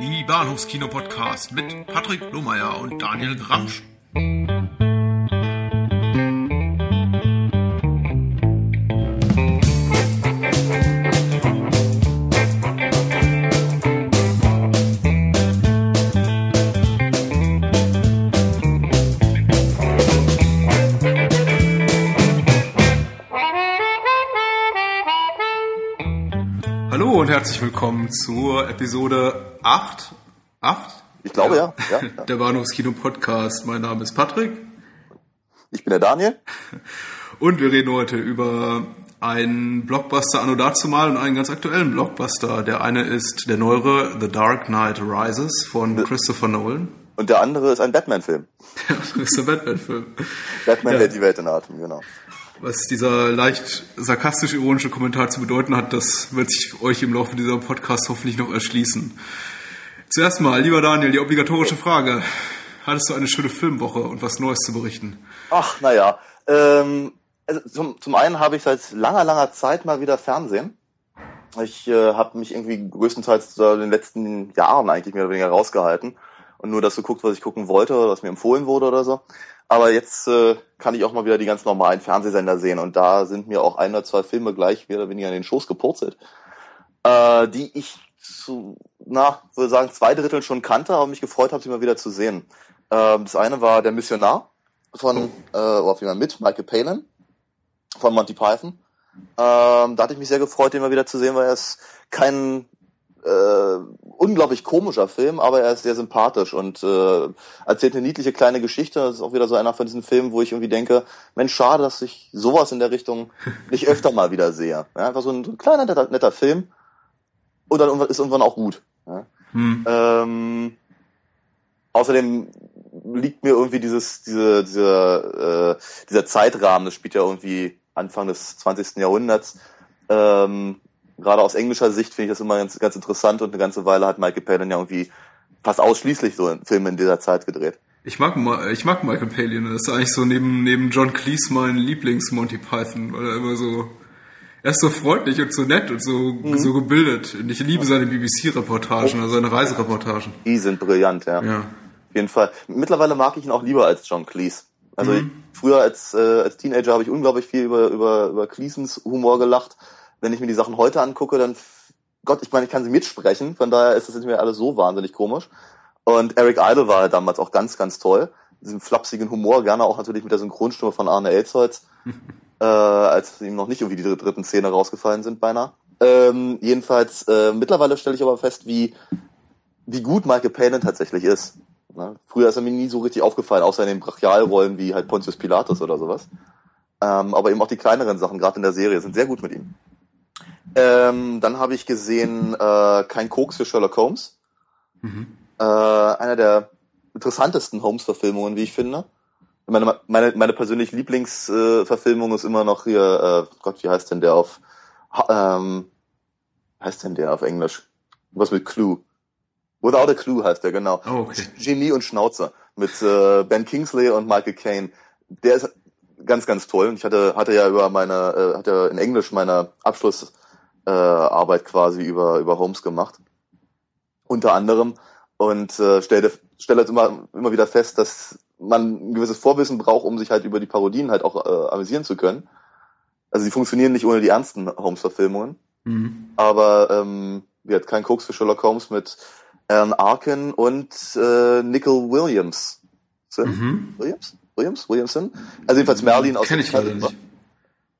Die Bahnhofskino-Podcast mit Patrick Lohmeier und Daniel Gramsch. Hallo und herzlich willkommen zur Episode 8. 8? Ich glaube ja. ja, ja. Der Bahnhofskino-Podcast. Mein Name ist Patrick. Ich bin der Daniel. Und wir reden heute über einen Blockbuster anno dazumal und einen ganz aktuellen Blockbuster. Der eine ist der neuere The Dark Knight Rises von Christopher Nolan. Und der andere ist ein Batman-Film. Ja, das ist der Batman-Film. Batman Ja. hält die Welt in Atem, genau. Was dieser leicht sarkastisch-ironische Kommentar zu bedeuten hat, das wird sich euch im Laufe dieser Podcast hoffentlich noch erschließen. Zuerst mal, lieber Daniel, die obligatorische Frage. Hattest du eine schöne Filmwoche und was Neues zu berichten? Ach, naja. Ähm, also zum, zum einen habe ich seit langer, langer Zeit mal wieder Fernsehen. Ich äh, habe mich irgendwie größtenteils in den letzten Jahren eigentlich mehr oder weniger rausgehalten und nur das geguckt, was ich gucken wollte oder was mir empfohlen wurde oder so. Aber jetzt äh, kann ich auch mal wieder die ganz normalen Fernsehsender sehen und da sind mir auch ein oder zwei Filme gleich mehr oder weniger in den Schoß gepurzelt, äh, die ich zu, na, würde sagen, zwei Drittel schon kannte, aber mich gefreut habe, sie mal wieder zu sehen. Ähm, das eine war Der Missionar von, äh, oder vielmehr mit Michael Palin von Monty Python. Ähm, da hatte ich mich sehr gefreut, den mal wieder zu sehen, weil er ist kein äh, unglaublich komischer Film, aber er ist sehr sympathisch und äh, erzählt eine niedliche kleine Geschichte. Das ist auch wieder so einer von diesen Filmen, wo ich irgendwie denke, Mensch, schade, dass ich sowas in der Richtung nicht öfter mal wieder sehe. Ja, einfach so ein, so ein kleiner, netter, netter Film und dann ist irgendwann auch gut. Ja. Hm. Ähm, außerdem liegt mir irgendwie dieses, diese, diese, äh, dieser Zeitrahmen, das spielt ja irgendwie Anfang des 20. Jahrhunderts. Ähm, gerade aus englischer Sicht finde ich das immer ganz, ganz interessant und eine ganze Weile hat Michael Palin ja irgendwie fast ausschließlich so Filme in dieser Zeit gedreht. Ich mag, Ma- ich mag Michael Palin. Das ist eigentlich so neben, neben John Cleese mein Lieblings-Monty Python, weil er immer so, er ist so freundlich und so nett und so, so gebildet. Und ich liebe seine BBC-Reportagen, also seine Reisereportagen. Die sind brillant, ja. Ja. Auf jeden Fall. Mittlerweile mag ich ihn auch lieber als John Cleese. Also ich, früher als, äh, als Teenager habe ich unglaublich viel über, über, über Cleesons Humor gelacht. Wenn ich mir die Sachen heute angucke, dann, Gott, ich meine, ich kann sie mitsprechen, von daher ist das nicht mehr alles so wahnsinnig komisch. Und Eric Idle war damals auch ganz, ganz toll. Diesen flapsigen Humor, gerne auch natürlich mit der Synchronstimme von Arne Elsholz, äh, als ihm noch nicht irgendwie die dritten Szene rausgefallen sind beinahe. Ähm, jedenfalls, äh, mittlerweile stelle ich aber fest, wie, wie gut Michael Palin tatsächlich ist. Ne? Früher ist er mir nie so richtig aufgefallen, außer in den Brachialrollen wie halt Pontius Pilatus oder sowas. Ähm, aber eben auch die kleineren Sachen, gerade in der Serie, sind sehr gut mit ihm. Ähm, dann habe ich gesehen äh, Kein Koks für Sherlock Holmes. Äh, einer der interessantesten Holmes-Verfilmungen, wie ich finde. Meine, meine, meine persönliche Lieblingsverfilmung äh, ist immer noch hier, äh, Gott, wie heißt denn der auf, ähm, heißt denn der auf Englisch? Was mit Clue? Without a Clue heißt der, genau. Oh, okay. Genie und Schnauzer mit äh, Ben Kingsley und Michael Caine. Der ist ganz, ganz toll. Und ich hatte, hatte ja über meine, äh, hatte in Englisch meine Abschlussarbeit äh, quasi über, über Holmes gemacht. Unter anderem. Und äh, stellte, stelle halt immer, immer wieder fest, dass man ein gewisses Vorwissen braucht, um sich halt über die Parodien halt auch äh, amüsieren zu können. Also sie funktionieren nicht ohne die ernsten Holmes-Verfilmungen. Mhm. Aber ähm, wir hat kein Koks für Sherlock Holmes mit Alan Arkin und äh, Nickel Williams. Mhm. Williams? Williams? Williamson? Also jedenfalls Merlin aus Kenn ich leider Excalibur. nicht.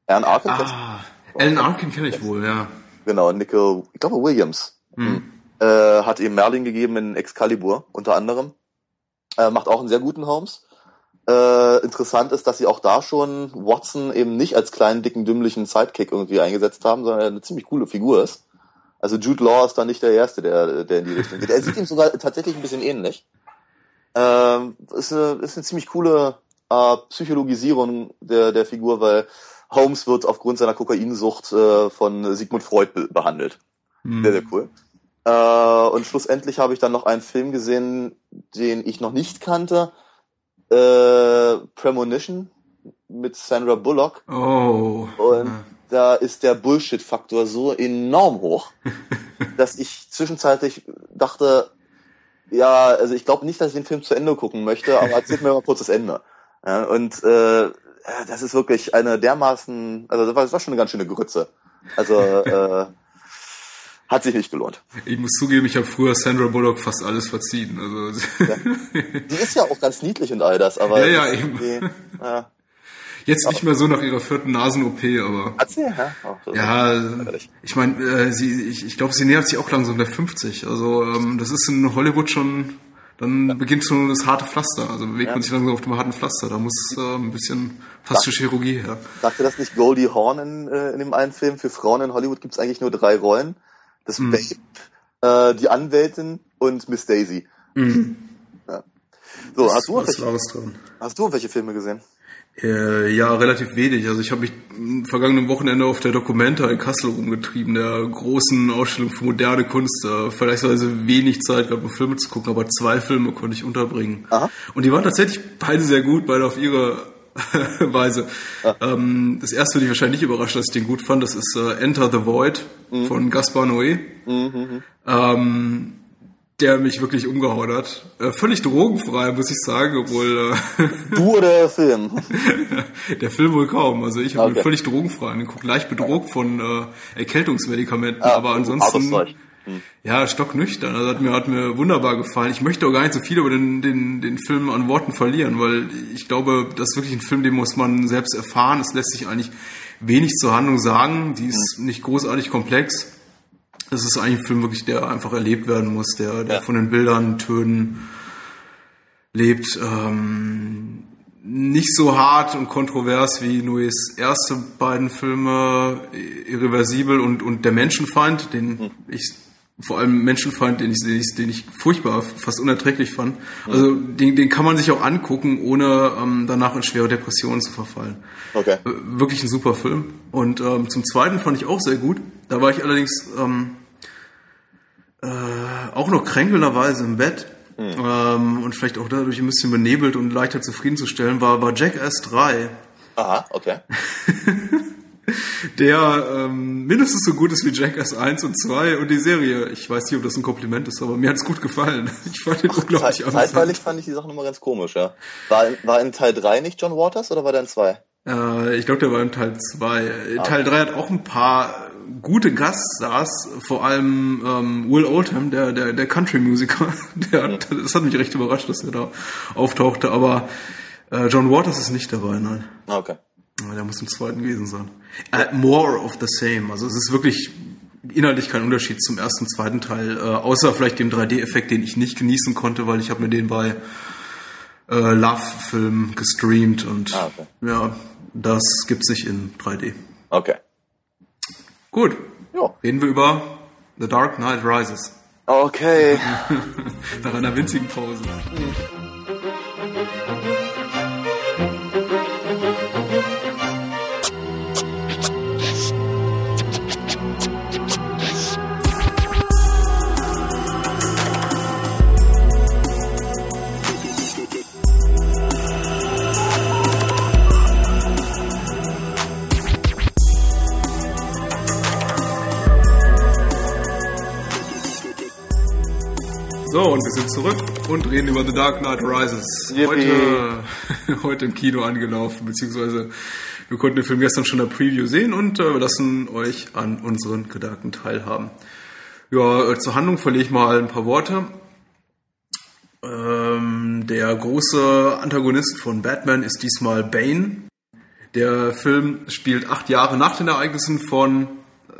Alan Arkin? Ah, Alan Arkin kenne ich wohl, ja. Genau, Nickel, ich glaube Williams. Mhm. Äh, hat eben Merlin gegeben in Excalibur, unter anderem. Äh, macht auch einen sehr guten Holmes. Äh, interessant ist, dass sie auch da schon Watson eben nicht als kleinen, dicken, dümmlichen Sidekick irgendwie eingesetzt haben, sondern er eine ziemlich coole Figur ist. Also Jude Law ist da nicht der Erste, der, der in die Richtung geht. Er sieht ihm sogar tatsächlich ein bisschen ähnlich. Ähm, ist, eine, ist eine ziemlich coole äh, Psychologisierung der, der Figur, weil Holmes wird aufgrund seiner Kokainsucht äh, von Sigmund Freud be behandelt. Mhm. Sehr, sehr cool. Äh, und schlussendlich habe ich dann noch einen Film gesehen, den ich noch nicht kannte. Äh, Premonition mit Sandra Bullock. Oh. Und da ist der Bullshit-Faktor so enorm hoch, dass ich zwischenzeitlich dachte, Ja, also ich glaube nicht, dass ich den Film zu Ende gucken möchte, aber erzählt mir mal kurz das Ende. Ja, und äh, das ist wirklich eine dermaßen, also das war, das war schon eine ganz schöne Grütze. Also äh, hat sich nicht gelohnt. Ich muss zugeben, ich habe früher Sandra Bullock fast alles verziehen. Also ja. Die ist ja auch ganz niedlich und all das, aber ja, ja, eben. Ja. Jetzt nicht mehr so nach ihrer vierten Nasen-OP, aber. Hat sie, ja? Oh, so ja, ich meine, äh, sie, ich, ich glaube, sie nähert sich auch langsam der 50. Also ähm, das ist in Hollywood schon, dann ja. beginnt schon das harte Pflaster. Also bewegt ja. man sich langsam auf dem harten Pflaster. Da muss äh, ein bisschen plastische Chirurgie her. Sagte das nicht Goldie Horn in, äh, in dem einen Film? Für Frauen in Hollywood gibt es eigentlich nur drei Rollen. Das mhm. Babe, äh, die Anwältin und Miss Daisy. Mhm. Ja. So, das, hast du, welche, hast du welche Filme gesehen? Äh, ja, relativ wenig. Also ich habe mich am vergangenen Wochenende auf der Documenta in Kassel rumgetrieben, der großen Ausstellung für moderne Kunst. Da vergleichsweise wenig Zeit gehabt, um Filme zu gucken, aber zwei Filme konnte ich unterbringen. Aha. Und die waren tatsächlich beide sehr gut, beide auf ihre Weise. Ah. Ähm, das erste würde ich wahrscheinlich nicht überraschen, dass ich den gut fand. Das ist äh, Enter the Void mhm. von Gaspar Noé. Mhm. mhm. Ähm, der mich wirklich umgehauen hat. Äh, völlig drogenfrei, muss ich sagen, obwohl. Äh, du oder der Film? der Film wohl kaum. Also ich habe okay. völlig drogenfrei angeguckt, leicht bedroht von äh, Erkältungsmedikamenten, ah, aber ansonsten. Hm. Ja, stocknüchtern. Also hat mir, hat mir wunderbar gefallen. Ich möchte auch gar nicht so viel über den, den, den Film an Worten verlieren, weil ich glaube, das ist wirklich ein Film, den muss man selbst erfahren. Es lässt sich eigentlich wenig zur Handlung sagen. Die ist hm. nicht großartig komplex es ist eigentlich ein Film wirklich, der einfach erlebt werden muss, der, der ja. von den Bildern, Tönen lebt. Ähm, nicht so hart und kontrovers wie Nuis erste beiden Filme, Irreversibel und, und Der Menschenfeind, den hm. ich vor allem Menschenfeind, den ich, den ich, den ich furchtbar, fast unerträglich fand. Also den, den kann man sich auch angucken, ohne ähm, danach in schwere Depressionen zu verfallen. Okay. Äh, wirklich ein super Film. Und ähm, zum Zweiten fand ich auch sehr gut. Da war ich allerdings ähm, äh, auch noch kränkelnderweise im Bett mhm. ähm, und vielleicht auch dadurch ein bisschen benebelt und leichter zufriedenzustellen, war, war Jackass 3. Aha, okay. der ähm, mindestens so gut ist wie Jackass 1 und 2 und die Serie. Ich weiß nicht, ob das ein Kompliment ist, aber mir hat's gut gefallen. Ich fand den Ach, unglaublich amüsant. Zeitweilig fand ich die Sache nochmal ganz komisch, ja. War, war in Teil 3 nicht John Waters oder war der in 2? Äh, ich glaube, der war in Teil 2. Ah, Teil 3 hat auch ein paar gute Gaststars, vor allem ähm, Will Oldham, der, der, der Country-Musiker. Der hat, das hat mich recht überrascht, dass er da auftauchte, aber äh, John Waters ist nicht dabei, nein. Ah, okay. Der muss im zweiten gewesen sein. Äh, more of the same. Also es ist wirklich inhaltlich kein Unterschied zum ersten, zweiten Teil, äh, außer vielleicht dem 3D-Effekt, den ich nicht genießen konnte, weil ich habe mir den bei äh, Love-Film gestreamt und ah, okay. ja, das gibt's nicht in 3D. Okay. Gut. Ja. Reden wir über The Dark Knight Rises. Okay. Nach einer winzigen Pause. Mhm. Wir sind zurück und reden über The Dark Knight Rises. Heute, heute im Kino angelaufen, beziehungsweise wir konnten den Film gestern schon in der Preview sehen und äh, lassen euch an unseren Gedanken teilhaben. Ja, äh, zur Handlung verliere ich mal ein paar Worte. Ähm, der große Antagonist von Batman ist diesmal Bane. Der Film spielt acht Jahre nach den Ereignissen von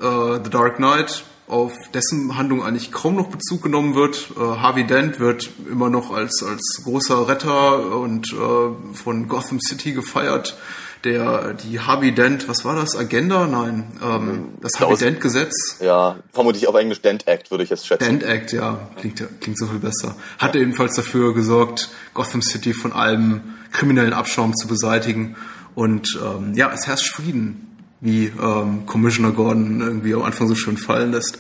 äh, The Dark Knight auf dessen Handlung eigentlich kaum noch Bezug genommen wird. Äh, Harvey Dent wird immer noch als, als großer Retter und äh, von Gotham City gefeiert. Der, die Harvey Dent, was war das? Agenda? Nein, ähm, das Harvey Dent Gesetz. Ja, vermutlich auf Englisch Dent Act, würde ich jetzt schätzen. Dent Act, ja, klingt, klingt so viel besser. Hat ja. ebenfalls dafür gesorgt, Gotham City von allem kriminellen Abschaum zu beseitigen. Und ähm, ja, es herrscht Frieden wie ähm, Commissioner Gordon irgendwie am Anfang so schön fallen lässt.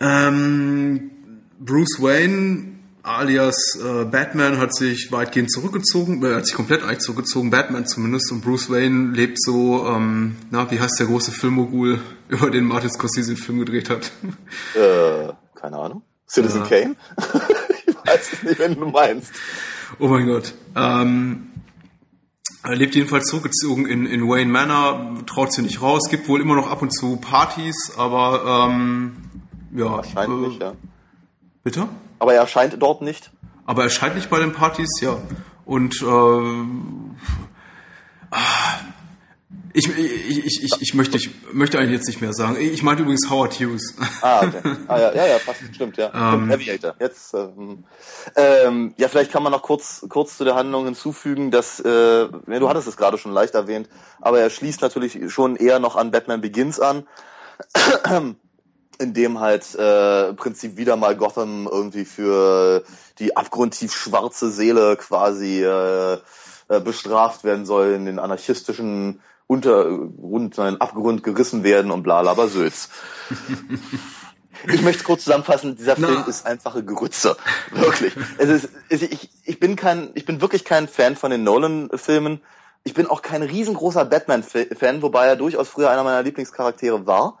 Ähm, Bruce Wayne alias äh, Batman hat sich weitgehend zurückgezogen, äh, hat sich komplett eigentlich zurückgezogen, Batman zumindest, und Bruce Wayne lebt so, ähm, na, wie heißt der große Filmmogul, über den Martin Scorsese den Film gedreht hat? Äh, keine Ahnung. Citizen ja. Kane? weiß es nicht, wenn du meinst. Oh mein Gott. Ähm, er lebt jedenfalls zurückgezogen in, in Wayne Manor, traut sich nicht raus, gibt wohl immer noch ab und zu Partys, aber ähm, ja. Wahrscheinlich, nicht, ja. Bitte? Aber er erscheint dort nicht. Aber er erscheint nicht bei den Partys, ja. Und äh, ich, ich, ich, ich, ich, möchte, ich möchte eigentlich jetzt nicht mehr sagen. Ich meinte übrigens Howard Hughes. Ah, okay. Ah, ja, ja, ja, fast, stimmt, ja. Um, Aviator. Jetzt, ähm, ähm, ja, vielleicht kann man noch kurz, kurz zu der Handlung hinzufügen, dass, äh, du hattest es gerade schon leicht erwähnt, aber er schließt natürlich schon eher noch an Batman Begins an, in dem halt äh, im Prinzip wieder mal Gotham irgendwie für die abgrundtief schwarze Seele quasi äh, äh, bestraft werden soll, in den anarchistischen Untergrund, in den Abgrund gerissen werden und bla bla Söz. Ich möchte kurz zusammenfassen, dieser Na. Film ist einfache Grütze. Wirklich. Es ist, ich, ich bin kein, ich bin wirklich kein Fan von den Nolan-Filmen. Ich bin auch kein riesengroßer Batman-Fan, wobei er durchaus früher einer meiner Lieblingscharaktere war.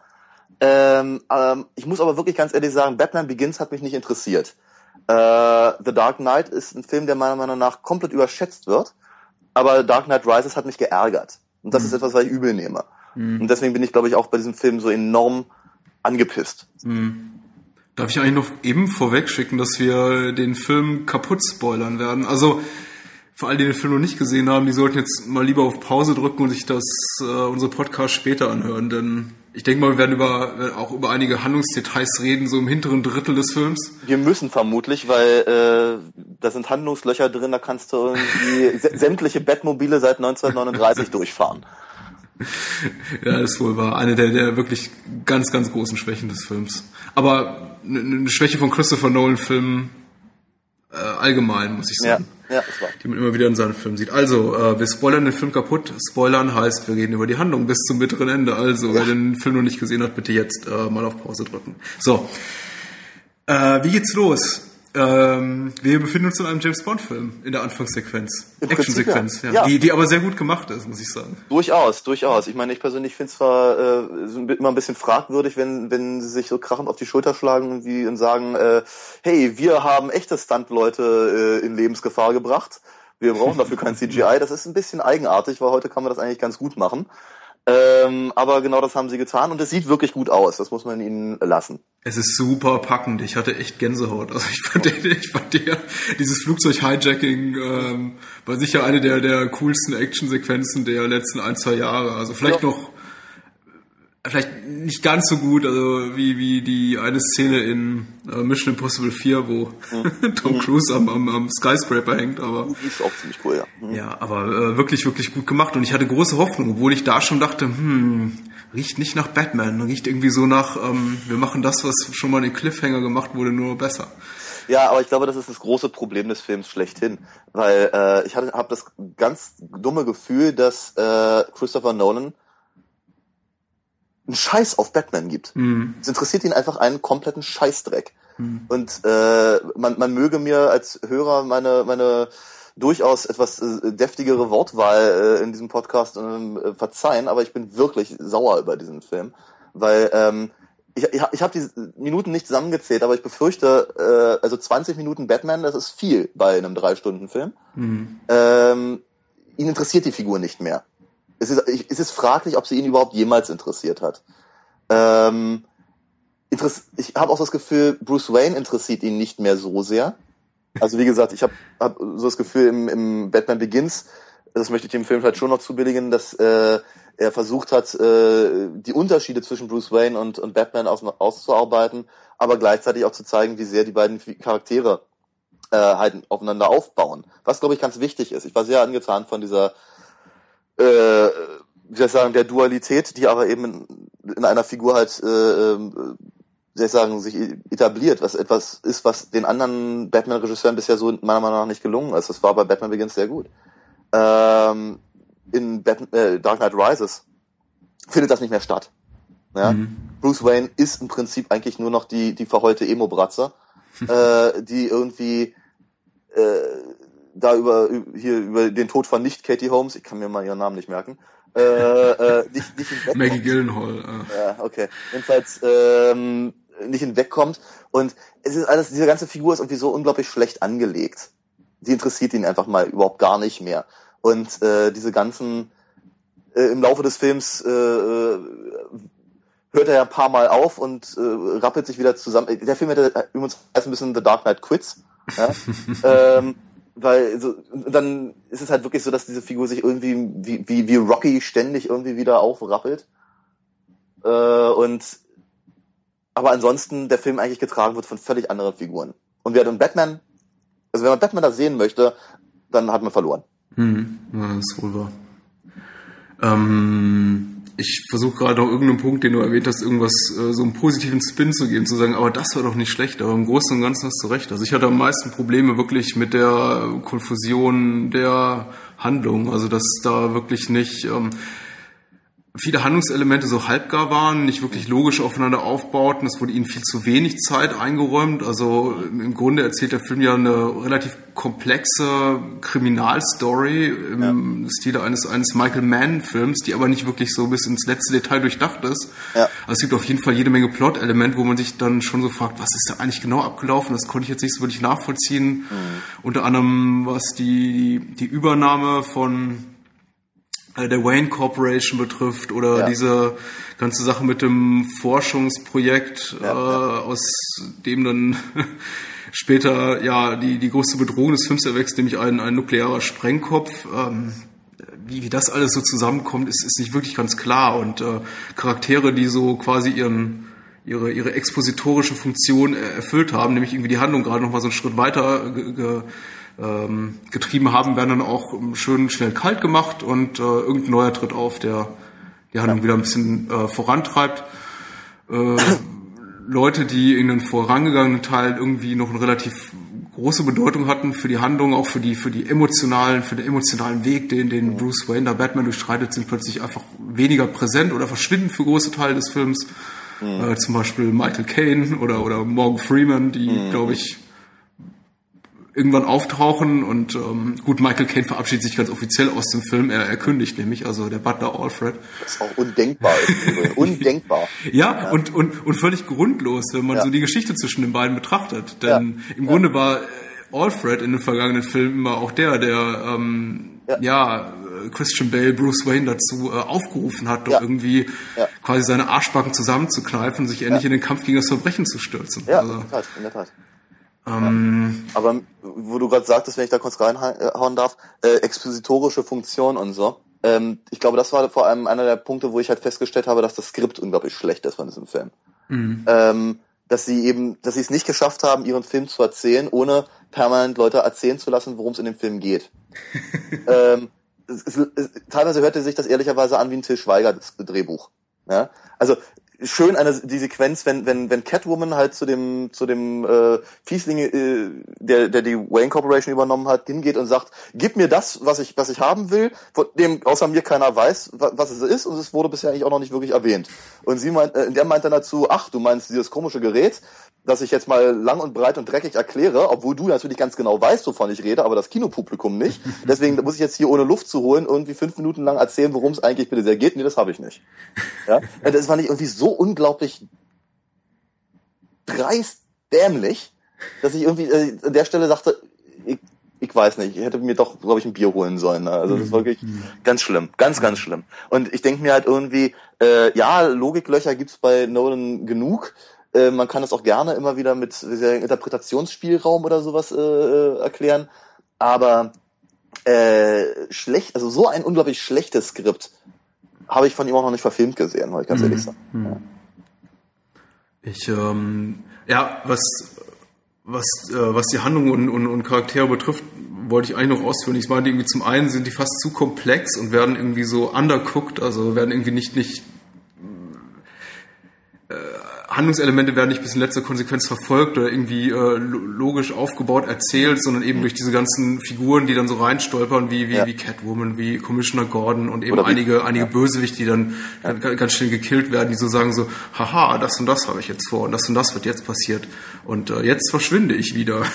Ähm, ähm, ich muss aber wirklich ganz ehrlich sagen, Batman Begins hat mich nicht interessiert. Äh, The Dark Knight ist ein Film, der meiner Meinung nach komplett überschätzt wird aber Dark Knight Rises hat mich geärgert. Und das mhm. ist etwas, was ich übel nehme. Mhm. Und deswegen bin ich, glaube ich, auch bei diesem Film so enorm angepisst. Mhm. Darf ich eigentlich noch eben vorweg schicken, dass wir den Film kaputt spoilern werden? Also, für alle, die den Film noch nicht gesehen haben, die sollten jetzt mal lieber auf Pause drücken und sich das, äh, unsere Podcast später anhören, denn ich denke mal, wir werden über, auch über einige Handlungsdetails reden, so im hinteren Drittel des Films. Wir müssen vermutlich, weil äh, da sind Handlungslöcher drin, da kannst du irgendwie sämtliche Bettmobile seit 1939 durchfahren. Ja, das ist wohl wahr. Eine der, der wirklich ganz, ganz großen Schwächen des Films. Aber eine Schwäche von Christopher Nolan-Filmen äh, allgemein, muss ich sagen. Ja, ja. Die man immer wieder in seinen Filmen sieht. Also, äh, wir spoilern den Film kaputt. Spoilern heißt, wir reden über die Handlung bis zum bitteren Ende. Also, ja. wer den Film noch nicht gesehen hat, bitte jetzt äh, mal auf Pause drücken. So. Äh, wie geht's los? Ähm, wir befinden uns in einem James Bond-Film in der Anfangssequenz. Actionsequenz, ja. ja. Die, die aber sehr gut gemacht ist, muss ich sagen. Durchaus, durchaus. Ich meine, ich persönlich finde es zwar äh, immer ein bisschen fragwürdig, wenn, wenn sie sich so krachend auf die Schulter schlagen wie und sagen, äh, hey, wir haben echte Stunt-Leute äh, in Lebensgefahr gebracht. Wir brauchen dafür kein CGI. Das ist ein bisschen eigenartig, weil heute kann man das eigentlich ganz gut machen. Ähm, aber genau das haben sie getan und es sieht wirklich gut aus. Das muss man ihnen lassen. Es ist super packend. Ich hatte echt Gänsehaut. Also ich fand, ich fand der, dieses Flugzeug-Hijacking ähm, war sicher eine der, der coolsten Actionsequenzen der letzten ein, zwei Jahre. Also vielleicht ja. noch vielleicht nicht ganz so gut, also wie, wie die eine Szene in äh, Mission Impossible 4, wo mhm. Tom Cruise am, am, am Skyscraper hängt, aber. Die ist auch ziemlich cool, ja. Mhm. Ja, aber äh, wirklich, wirklich gut gemacht und ich hatte große Hoffnung, obwohl ich da schon dachte, hm, riecht nicht nach Batman, riecht irgendwie so nach, ähm, wir machen das, was schon mal in Cliffhanger gemacht wurde, nur besser. Ja, aber ich glaube, das ist das große Problem des Films schlechthin, weil äh, ich habe das ganz dumme Gefühl, dass äh, Christopher Nolan einen Scheiß auf Batman gibt. Mhm. Es interessiert ihn einfach einen kompletten Scheißdreck. Mhm. Und äh, man, man möge mir als Hörer meine, meine durchaus etwas äh, deftigere Wortwahl äh, in diesem Podcast äh, verzeihen, aber ich bin wirklich sauer über diesen Film, weil ähm, ich, ich, ich habe die Minuten nicht zusammengezählt, aber ich befürchte, äh, also 20 Minuten Batman, das ist viel bei einem Drei-Stunden-Film. Mhm. Ähm, ihn interessiert die Figur nicht mehr es ist, es ist fraglich, ob sie ihn überhaupt jemals interessiert hat. Ähm, ich habe auch das Gefühl, Bruce Wayne interessiert ihn nicht mehr so sehr. Also wie gesagt, ich habe hab so das Gefühl im, im Batman Begins, das möchte ich dem Film vielleicht schon noch zubilligen, dass äh, er versucht hat, äh, die Unterschiede zwischen Bruce Wayne und, und Batman aus, auszuarbeiten, aber gleichzeitig auch zu zeigen, wie sehr die beiden Charaktere äh, halt aufeinander aufbauen. Was, glaube ich, ganz wichtig ist. Ich war sehr angetan von dieser äh, wie soll ich sagen, der Dualität, die aber eben in, in einer Figur halt, äh, äh, wie ich sagen, sich etabliert, was etwas ist, was den anderen Batman-Regisseuren bisher so meiner Meinung nach nicht gelungen ist. Das war bei Batman Begins sehr gut. Ähm, in Batman, äh, Dark Knight Rises findet das nicht mehr statt. Ja? Mhm. Bruce Wayne ist im Prinzip eigentlich nur noch die, die verheulte Emo-Bratze, äh, die irgendwie äh, da über hier über den Tod von nicht Katie Holmes, ich kann mir mal ihren Namen nicht merken, äh, äh, nicht, nicht Maggie Gyllenhaal. Äh. Ja, okay. Jedenfalls ähm, nicht hinwegkommt. Und es ist alles, diese ganze Figur ist irgendwie so unglaublich schlecht angelegt. Die interessiert ihn einfach mal überhaupt gar nicht mehr. Und äh, diese ganzen äh, im Laufe des Films äh, äh hört er ja ein paar Mal auf und äh, rappelt sich wieder zusammen. Der Film hätte übrigens ein bisschen The Dark Knight Quits. Ja? ähm, weil so, dann ist es halt wirklich so, dass diese Figur sich irgendwie wie, wie, wie Rocky ständig irgendwie wieder aufrappelt. Äh, und aber ansonsten der Film eigentlich getragen wird von völlig anderen Figuren. Und wer dann Batman, also wenn man Batman da sehen möchte, dann hat man verloren. Hm, das ist wohl wahr. Ähm ich versuche gerade noch irgendeinen Punkt, den du erwähnt hast, irgendwas, äh, so einen positiven Spin zu geben, zu sagen, aber das war doch nicht schlecht, aber im Großen und Ganzen hast du recht. Also ich hatte am meisten Probleme wirklich mit der Konfusion der Handlung, also dass da wirklich nicht, ähm, viele Handlungselemente so halbgar waren, nicht wirklich logisch aufeinander aufbauten. Es wurde ihnen viel zu wenig Zeit eingeräumt. Also im Grunde erzählt der Film ja eine relativ komplexe Kriminalstory im ja. Stile eines, eines Michael Mann-Films, die aber nicht wirklich so bis ins letzte Detail durchdacht ist. Ja. Also es gibt auf jeden Fall jede Menge Plot-Elemente, wo man sich dann schon so fragt, was ist da eigentlich genau abgelaufen? Das konnte ich jetzt nicht so wirklich nachvollziehen. Mhm. Unter anderem was die, die Übernahme von der Wayne Corporation betrifft oder ja. diese ganze Sache mit dem Forschungsprojekt, ja, äh, aus dem dann später ja die, die größte Bedrohung des Films erwächst, nämlich ein, ein nuklearer Sprengkopf. Ähm, wie, wie das alles so zusammenkommt, ist, ist nicht wirklich ganz klar. Und äh, Charaktere, die so quasi ihren ihre, ihre expositorische Funktion erfüllt haben, nämlich irgendwie die Handlung gerade noch mal so einen Schritt weiter ge, ge, ähm, getrieben haben, werden dann auch schön schnell kalt gemacht und äh, irgendein neuer tritt auf, der die Handlung wieder ein bisschen äh, vorantreibt. Äh, Leute, die in den vorangegangenen Teil irgendwie noch eine relativ große Bedeutung hatten für die Handlung, auch für die, für die emotionalen, für den emotionalen Weg, den, den Bruce Wayne, der Batman durchstreitet, sind plötzlich einfach weniger präsent oder verschwinden für große Teile des Films. Mhm. Äh, zum Beispiel Michael Caine oder, oder Morgan Freeman, die, mhm. glaube ich, irgendwann auftauchen und ähm, gut, Michael Caine verabschiedet sich ganz offiziell aus dem Film. Er, er kündigt nämlich, also der Butler Alfred. Das ist auch undenkbar. undenkbar. ja, ja, Und, und, und völlig grundlos, wenn man ja. so die Geschichte zwischen den beiden betrachtet. Denn ja. im Grunde war äh, Alfred in den vergangenen Filmen immer auch der, der ähm, ja. Christian Bale, Bruce Wayne dazu äh, aufgerufen hat, doch irgendwie quasi seine Arschbacken zusammenzukneifen und sich endlich in den Kampf gegen das Verbrechen zu stürzen. Ja, also, in der Tat, in der Tat. Ähm. Aber wo du gerade sagtest, wenn ich da kurz reinhauen darf, äh, expositorische Funktion und so. Ähm, ich glaube, das war vor allem einer der Punkte, wo ich halt festgestellt habe, dass das Skript unglaublich schlecht ist von diesem Film. Mhm. Ähm, dass sie eben, dass sie es nicht geschafft haben, ihren Film zu erzählen, ohne permanent Leute erzählen zu lassen, worum es in dem Film geht. ähm, es, es, es, teilweise hörte sich das ehrlicherweise an wie ein Till Schweiger Drehbuch. Ja? Also schön eine die Sequenz, wenn wenn wenn Catwoman halt zu dem zu dem äh, Fiesling, äh, der der die Wayne Corporation übernommen hat, hingeht und sagt, gib mir das, was ich was ich haben will, von dem außer mir keiner weiß, was, was es ist und es wurde bisher eigentlich auch noch nicht wirklich erwähnt. Und sie meint, äh, der meint dann dazu, ach, du meinst dieses komische Gerät, das ich jetzt mal lang und breit und dreckig erkläre, obwohl du natürlich ganz genau weißt, wovon ich rede, aber das Kinopublikum nicht. Deswegen muss ich jetzt hier ohne Luft zu holen irgendwie fünf Minuten lang erzählen, worum es eigentlich bitte sehr geht. Nee, das habe ich nicht. Ja? Das fand ich irgendwie so unglaublich dreist dämlich, dass ich irgendwie äh, an der Stelle sagte, ich, ich weiß nicht, ich hätte mir doch, glaube ich, ein Bier holen sollen. Ne? Also das ist wirklich mhm. ganz schlimm, ganz, ganz schlimm. Und ich denke mir halt irgendwie, äh, ja, Logiklöcher gibt's bei Nolan genug, äh, man kann es auch gerne immer wieder mit Interpretationsspielraum oder sowas äh, äh, erklären. Aber äh, schlecht, also so ein unglaublich schlechtes Skript habe ich von ihm auch noch nicht verfilmt gesehen, wollte ich ganz mhm. ehrlich sagen. Mhm. Ja. Ich, ähm, ja, was, was, äh, was die Handlung und, und, und Charaktere betrifft, wollte ich eigentlich noch ausführen. Ich meine, irgendwie zum einen sind die fast zu komplex und werden irgendwie so undercooked, also werden irgendwie nicht, nicht Handlungselemente werden nicht bis in letzter Konsequenz verfolgt oder irgendwie äh, logisch aufgebaut erzählt, sondern eben durch diese ganzen Figuren, die dann so reinstolpern, wie, wie, ja. wie Catwoman, wie Commissioner Gordon und eben einige, einige ja. Bösewichte, die dann ja. ganz schnell gekillt werden, die so sagen so, haha, das und das habe ich jetzt vor und das und das wird jetzt passiert und äh, jetzt verschwinde ich wieder.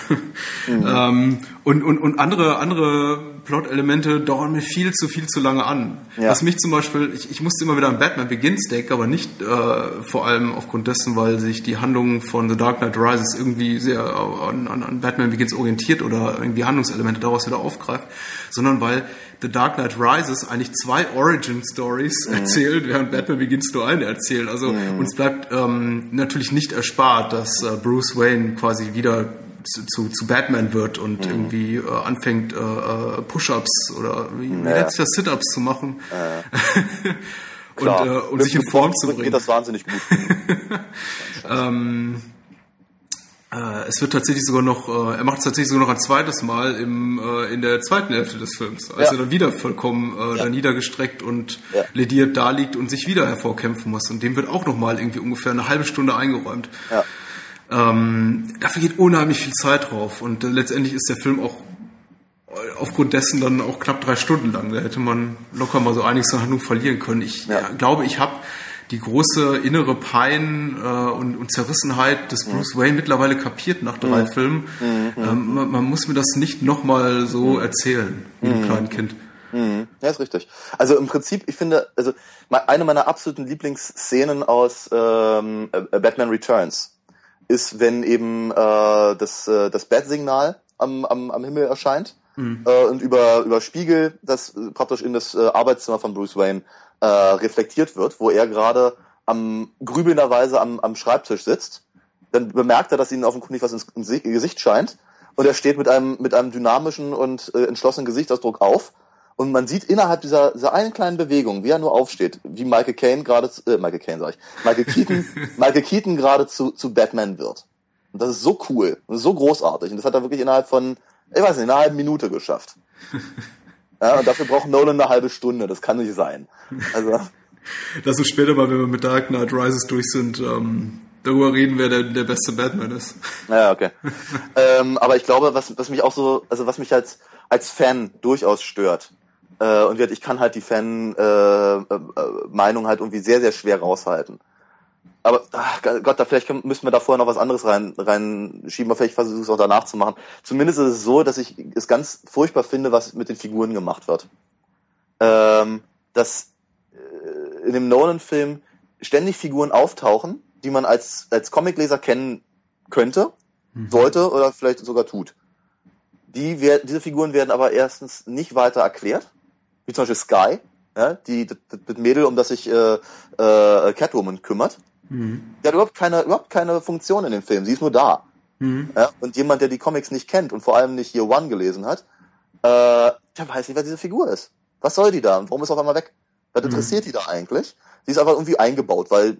Mhm. ähm, und, und, und andere, andere Plot-Elemente dauern mir viel zu, viel zu lange an. Was mich zum Beispiel, ich, ich musste immer wieder an Batman Begins denken, aber nicht äh, vor allem aufgrund dessen, dessen, weil sich die Handlung von The Dark Knight Rises irgendwie sehr an, an, an Batman Begins orientiert oder irgendwie Handlungselemente daraus wieder aufgreift, sondern weil The Dark Knight Rises eigentlich zwei Origin Stories mhm. erzählt, während Batman Begins nur eine erzählt. Also mhm. uns bleibt ähm, natürlich nicht erspart, dass äh, Bruce Wayne quasi wieder zu, zu, Batman wird und mhm. irgendwie äh, anfängt, äh, äh Push-ups oder wie, ja. das Sit-ups zu machen. Ja. und, äh, und sich in Form zu bringen. Geht das wahnsinnig gut. ähm, äh, es wird tatsächlich sogar noch, äh, er macht es tatsächlich sogar noch ein zweites Mal im, äh, in der zweiten Hälfte des Films, als ja. er dann wieder vollkommen äh, ja. da niedergestreckt und ja. lediert da liegt und sich wieder hervorkämpfen muss. Und dem wird auch nochmal irgendwie ungefähr eine halbe Stunde eingeräumt. Ja. Ähm, dafür geht unheimlich viel Zeit drauf und äh, letztendlich ist der Film auch aufgrund dessen dann auch knapp drei Stunden lang. Da hätte man locker mal so einiges an Handlung verlieren können. Ich ja. glaube, ich habe die große innere Pein äh, und, und, Zerrissenheit des Bruce Wayne mittlerweile kapiert nach drei mhm. Filmen. Mhm. Ähm, man, man, muss mir das nicht nochmal so erzählen, wie einem mhm. kleinen Kind. Ja, ist richtig. Also im Prinzip, ich finde, also eine meiner absoluten Lieblingsszenen aus ähm, Batman Returns ist, wenn eben äh, das, äh, das Bat-Signal am, am, am Himmel erscheint mhm. äh, und über, über Spiegel das äh, praktisch in das äh, Arbeitszimmer von Bruce Wayne äh, reflektiert wird, wo er gerade am grübelnderweise am, am Schreibtisch sitzt. Dann bemerkt er, dass ihm offenkundig was ins, ins Gesicht scheint und er steht mit einem, mit einem dynamischen und äh, entschlossenen Gesichtsausdruck auf und man sieht innerhalb dieser, dieser einen kleinen Bewegung, wie er nur aufsteht, wie Michael Caine gerade, äh, Michael Caine sag ich, Michael Keaton, Michael Keaton gerade zu, zu Batman wird. Und das ist so cool und so großartig. Und das hat er wirklich innerhalb von, ich weiß nicht, einer halben Minute geschafft. Ja, und dafür braucht Nolan eine halbe Stunde. Das kann nicht sein. Also. Lass uns später mal, wenn wir mit Dark Knight Rises durch sind, ähm, darüber reden, wer der, der beste Batman ist. Ja, okay. ähm, aber ich glaube, was, was mich auch so, also was mich als, als Fan durchaus stört, äh, und ich kann halt die Fan-Meinung äh, äh, halt irgendwie sehr, sehr schwer raushalten aber ach Gott, da vielleicht müssen wir da vorher noch was anderes rein reinschieben, aber vielleicht versuche ich es auch danach zu machen. Zumindest ist es so, dass ich es ganz furchtbar finde, was mit den Figuren gemacht wird. Ähm, dass äh, in dem Nolan-Film ständig Figuren auftauchen, die man als, als Comicleser kennen könnte, mhm. sollte oder vielleicht sogar tut. Die, diese Figuren werden aber erstens nicht weiter erklärt, wie zum Beispiel Sky, ja, die, das, das Mädel, um das sich äh, äh, Catwoman kümmert. Mhm. Die hat überhaupt keine, überhaupt keine Funktion in dem Film. Sie ist nur da. Mhm. Ja, und jemand, der die Comics nicht kennt und vor allem nicht Year One gelesen hat, äh, der weiß nicht, wer diese Figur ist. Was soll die da und warum ist auf einmal weg? Was mhm. interessiert die da eigentlich? Sie ist einfach irgendwie eingebaut, weil,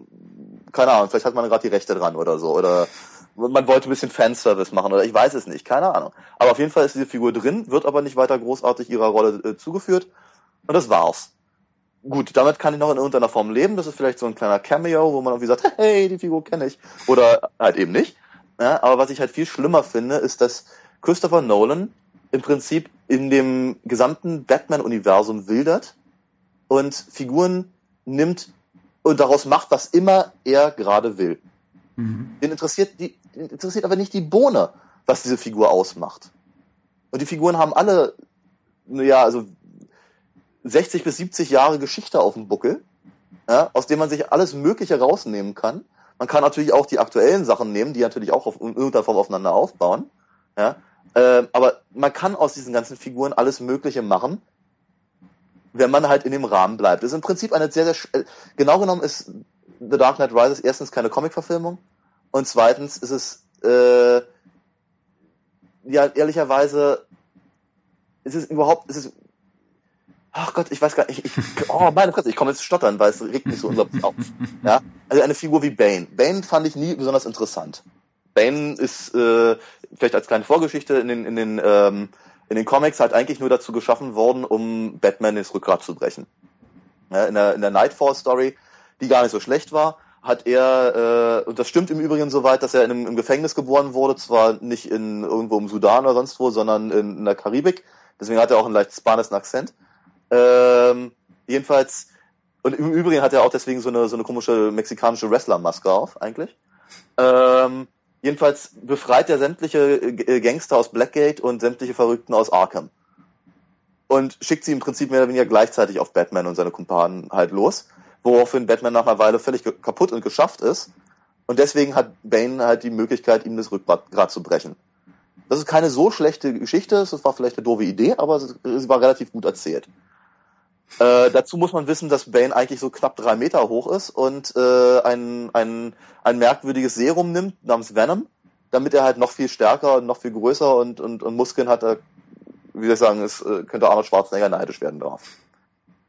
keine Ahnung, vielleicht hat man gerade die Rechte dran oder so. Oder man wollte ein bisschen Fanservice machen oder ich weiß es nicht, keine Ahnung. Aber auf jeden Fall ist diese Figur drin, wird aber nicht weiter großartig ihrer Rolle äh, zugeführt. Und das war's gut, damit kann ich noch in irgendeiner Form leben. Das ist vielleicht so ein kleiner Cameo, wo man irgendwie sagt, hey, die Figur kenne ich. Oder halt eben nicht. Ja, aber was ich halt viel schlimmer finde, ist, dass Christopher Nolan im Prinzip in dem gesamten Batman-Universum wildert und Figuren nimmt und daraus macht, was immer er gerade will. Mhm. Den interessiert, die, interessiert aber nicht die Bohne, was diese Figur ausmacht. Und die Figuren haben alle, ja, also 60 bis 70 Jahre Geschichte auf dem Buckel, ja, aus dem man sich alles Mögliche rausnehmen kann. Man kann natürlich auch die aktuellen Sachen nehmen, die natürlich auch auf in irgendeiner Form aufeinander aufbauen. Ja, äh, aber man kann aus diesen ganzen Figuren alles Mögliche machen, wenn man halt in dem Rahmen bleibt. Das ist im Prinzip eine sehr, sehr, äh, genau genommen ist The Dark Knight Rises erstens keine Comic-Verfilmung und zweitens ist es, äh, ja, ehrlicherweise, ist es überhaupt, ist es ach Gott, ich weiß gar nicht, ich, oh meine Fresse, ich komme jetzt stottern, weil es regt mich so unglaublich auf. Ja? Also eine Figur wie Bane. Bane fand ich nie besonders interessant. Bane ist äh, vielleicht als kleine Vorgeschichte in den, in den, ähm, in den Comics halt eigentlich nur dazu geschaffen worden, um Batman ins Rückgrat zu brechen. Ja, in, der, in der Nightfall-Story, die gar nicht so schlecht war, hat er, äh, und das stimmt im Übrigen soweit, dass er in einem, im Gefängnis geboren wurde, zwar nicht in irgendwo im Sudan oder sonst wo, sondern in, in der Karibik. Deswegen hat er auch einen leicht spanischen Akzent. Ähm, jedenfalls, und im Übrigen hat er auch deswegen so eine, so eine komische mexikanische Wrestler-Maske auf, eigentlich. Ähm, jedenfalls befreit er sämtliche äh, Gangster aus Blackgate und sämtliche Verrückten aus Arkham. Und schickt sie im Prinzip mehr oder weniger gleichzeitig auf Batman und seine Kumpanen halt los. Woraufhin Batman nach einer Weile völlig kaputt und geschafft ist. Und deswegen hat Bane halt die Möglichkeit, ihm das Rückgrat zu brechen. Das ist keine so schlechte Geschichte, es war vielleicht eine doofe Idee, aber sie war relativ gut erzählt. Äh, dazu muss man wissen, dass Bane eigentlich so knapp drei Meter hoch ist und äh, ein, ein, ein merkwürdiges Serum nimmt namens Venom, damit er halt noch viel stärker und noch viel größer und, und, und Muskeln hat. Er, wie soll ich sagen, es äh, könnte Arnold Schwarzenegger neidisch werden darauf.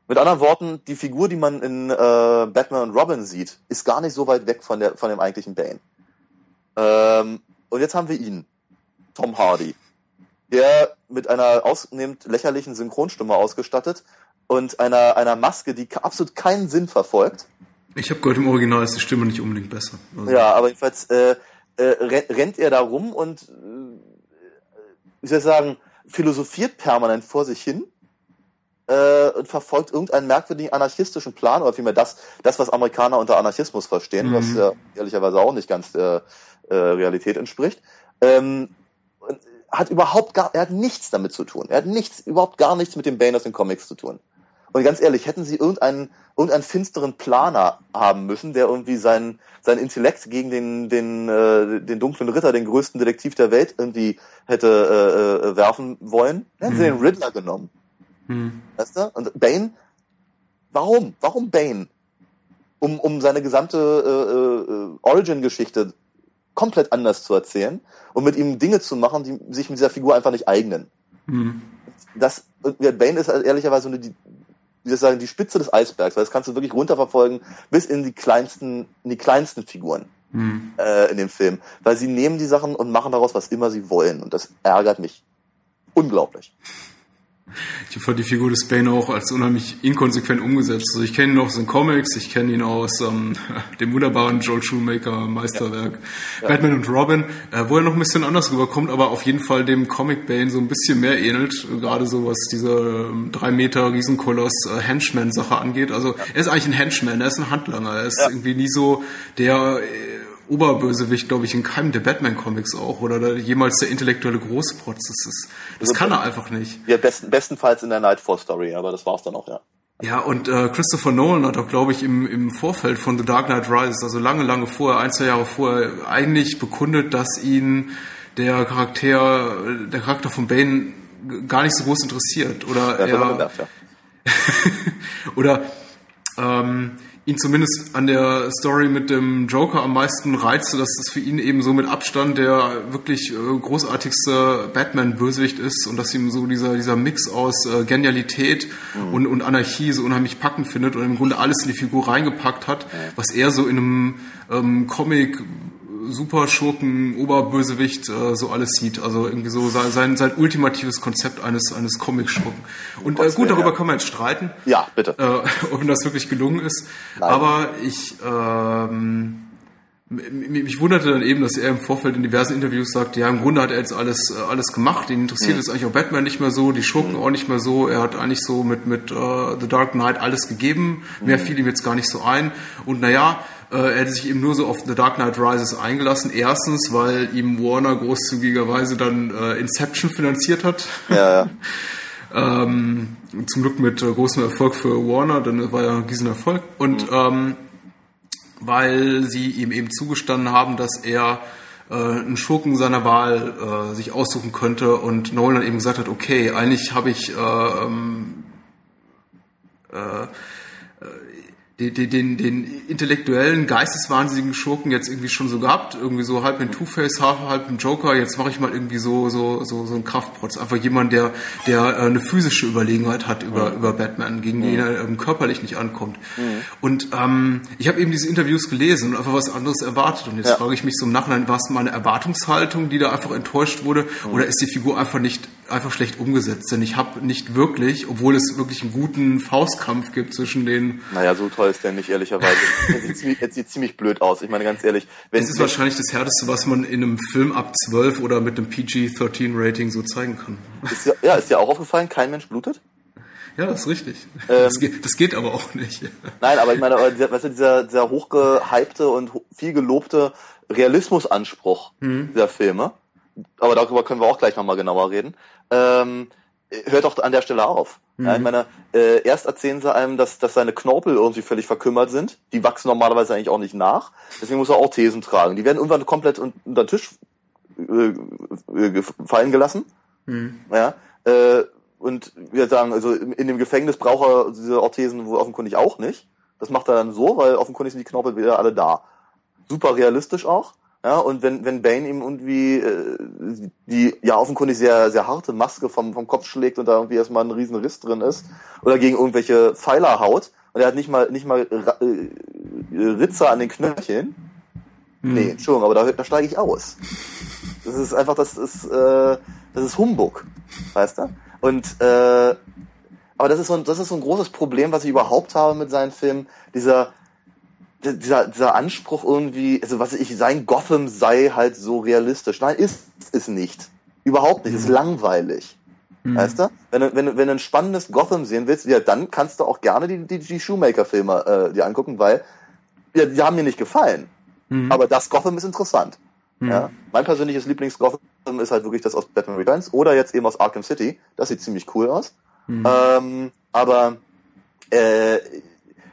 Mit anderen Worten, die Figur, die man in äh, Batman und Robin sieht, ist gar nicht so weit weg von, der, von dem eigentlichen Bane. Ähm, und jetzt haben wir ihn, Tom Hardy, der mit einer ausnehmend lächerlichen Synchronstimme ausgestattet und einer, einer Maske, die absolut keinen Sinn verfolgt. Ich habe gehört, im Original ist die Stimme nicht unbedingt besser. Also. Ja, aber jedenfalls äh, äh, rennt er da rum und, äh, wie soll ich sagen, philosophiert permanent vor sich hin äh, und verfolgt irgendeinen merkwürdigen anarchistischen Plan, oder vielmehr das, das was Amerikaner unter Anarchismus verstehen, mhm. was ja ehrlicherweise auch nicht ganz der äh, Realität entspricht. Ähm, hat überhaupt gar, er hat nichts damit zu tun. Er hat nichts, überhaupt gar nichts mit dem Bane aus den Comics zu tun. Und ganz ehrlich, hätten sie irgendeinen, irgendeinen finsteren Planer haben müssen, der irgendwie seinen, seinen Intellekt gegen den, den, äh, den dunklen Ritter, den größten Detektiv der Welt, irgendwie hätte äh, äh, werfen wollen, hätten mhm. sie den Riddler genommen. Mhm. Weißt du? Und Bane, warum? Warum Bane? Um, um seine gesamte äh, äh, Origin-Geschichte komplett anders zu erzählen und mit ihm Dinge zu machen, die sich mit dieser Figur einfach nicht eignen. Mhm. Das, Bane ist ehrlicherweise die, wie soll ich sagen, die Spitze des Eisbergs, weil das kannst du wirklich runterverfolgen bis in die kleinsten, in die kleinsten Figuren hm. äh, in dem Film. Weil sie nehmen die Sachen und machen daraus, was immer sie wollen. Und das ärgert mich unglaublich. Ich fand die Figur des Bane auch als unheimlich inkonsequent umgesetzt. Also ich kenne ihn noch aus den Comics, ich kenne ihn aus ähm, dem wunderbaren Joel Shoemaker Meisterwerk ja. Batman und Robin, äh, wo er noch ein bisschen anders rüberkommt, aber auf jeden Fall dem Comic Bane so ein bisschen mehr ähnelt, gerade so was diese ähm, drei Meter Riesenkoloss äh, Henchman-Sache angeht. Also ja. er ist eigentlich ein Henchman, er ist ein Handlanger, er ist ja. irgendwie nie so der äh, Oberbösewicht, glaube ich, in keinem der Batman-Comics auch oder der, jemals der intellektuelle Großprotz. Das, ist, das also, kann er einfach nicht. Ja, besten, bestenfalls in der Nightfall-Story, aber das war's dann auch, ja. Ja, und äh, Christopher Nolan hat auch, glaube ich, im, im Vorfeld von The Dark Knight Rises, also lange, lange vorher, ein, zwei Jahre vorher, eigentlich bekundet, dass ihn der Charakter, der Charakter von Bane gar nicht so groß interessiert. Oder ja, er, gedacht, ja. oder ähm, ihn zumindest an der Story mit dem Joker am meisten reizte, dass das für ihn eben so mit Abstand der wirklich äh, großartigste Batman-Bösewicht ist und dass ihm so dieser, dieser Mix aus äh, Genialität mhm. und, und Anarchie so unheimlich packend findet und im Grunde alles in die Figur reingepackt hat, was er so in einem ähm, Comic Superschurken, Oberbösewicht äh, so alles sieht. Also irgendwie so sein, sein ultimatives Konzept eines, eines Comic-Schurken. Und äh, gut, darüber kann man jetzt streiten. Ja, bitte. Äh, ob das wirklich gelungen ist. Nein. Aber ich, ähm, mich wunderte dann eben, dass er im Vorfeld in diversen Interviews sagt, ja, im Grunde hat er jetzt alles, äh, alles gemacht. Ihn interessiert mhm. jetzt eigentlich auch Batman nicht mehr so, die Schurken mhm. auch nicht mehr so. Er hat eigentlich so mit, mit uh, The Dark Knight alles gegeben. Mehr mhm. fiel ihm jetzt gar nicht so ein. Und naja, äh, er hätte sich eben nur so auf The Dark Knight Rises eingelassen. Erstens, weil ihm Warner großzügigerweise dann äh, Inception finanziert hat. Ja, ja. ähm, zum Glück mit äh, großem Erfolg für Warner, denn war ja ein riesen Erfolg. Und mhm. ähm, weil sie ihm eben zugestanden haben, dass er äh, einen Schurken seiner Wahl äh, sich aussuchen könnte und Nolan eben gesagt hat, okay, eigentlich habe ich äh, ähm, äh, den, den, den intellektuellen, geisteswahnsinnigen Schurken jetzt irgendwie schon so gehabt, irgendwie so halb ein Two-Face, halb ein Joker, jetzt mache ich mal irgendwie so, so, so, so einen Kraftprotz. Einfach jemand, der, der äh, eine physische Überlegenheit hat über, mhm. über Batman, gegen den er ähm, körperlich nicht ankommt. Mhm. Und ähm, ich habe eben diese Interviews gelesen und einfach was anderes erwartet. Und jetzt ja. frage ich mich so im Nachhinein, war es meine Erwartungshaltung, die da einfach enttäuscht wurde, mhm. oder ist die Figur einfach nicht einfach schlecht umgesetzt? Denn ich habe nicht wirklich, obwohl es wirklich einen guten Faustkampf gibt zwischen den. Naja, so toll ist der nicht, ehrlicherweise. er, sieht ziemlich, er sieht ziemlich blöd aus. Ich meine, ganz ehrlich. Wenn, es ist wahrscheinlich das Härteste, was man in einem Film ab 12 oder mit einem PG-13-Rating so zeigen kann. Ist ja, ja, ist dir auch aufgefallen, kein Mensch blutet? Ja, das ist richtig. Ähm, das, geht, das, geht, aber auch nicht. Nein, aber ich meine, weißt du, dieser, dieser hochgehypte und viel gelobte Realismusanspruch hm. dieser Filme, aber darüber können wir auch gleich nochmal genauer reden, ähm, hört doch an der Stelle auf. Mhm. Ja, ich meine, äh, erst erzählen sie einem, dass, dass seine Knorpel irgendwie völlig verkümmert sind. Die wachsen normalerweise eigentlich auch nicht nach. Deswegen muss er auch Thesen tragen. Die werden irgendwann komplett unter den Tisch äh, äh fallen gelassen. Mhm. Ja, äh, und wir sagen, also in dem Gefängnis braucht er diese Orthesen wohl offenkundig auch nicht. Das macht er dann so, weil offenkundig sind die Knorpel wieder alle da. Super realistisch auch. Ja, und wenn, wenn Bane ihm irgendwie äh, die ja offenkundig sehr, sehr harte Maske vom, vom Kopf schlägt und da irgendwie erstmal ein riesen Riss drin ist oder gegen irgendwelche Pfeiler haut und er hat nicht mal nicht mal äh, Ritzer an den Knöcheln. Hm. Nee, Entschuldigung, aber da, da steige ich aus. Das ist einfach, das ist, äh, das ist Humbug, weißt du? Und äh, aber das ist so ein, das ist so ein großes Problem, was ich überhaupt habe mit seinen Filmen. Dieser dieser, dieser Anspruch irgendwie, also was ich, sein Gotham sei halt so realistisch. Nein, ist es nicht. Überhaupt nicht. Mhm. Ist langweilig. Mhm. Weißt du? Wenn du, wenn, du, wenn du ein spannendes Gotham sehen willst, ja, dann kannst du auch gerne die, die, die Shoemaker-Filme äh, dir angucken, weil ja, die haben mir nicht gefallen. Mhm. Aber das Gotham ist interessant. Mhm. Ja? Mein persönliches Lieblings-Gotham ist halt wirklich das aus Batman Returns oder jetzt eben aus Arkham City. Das sieht ziemlich cool aus. Mhm. Ähm, aber äh,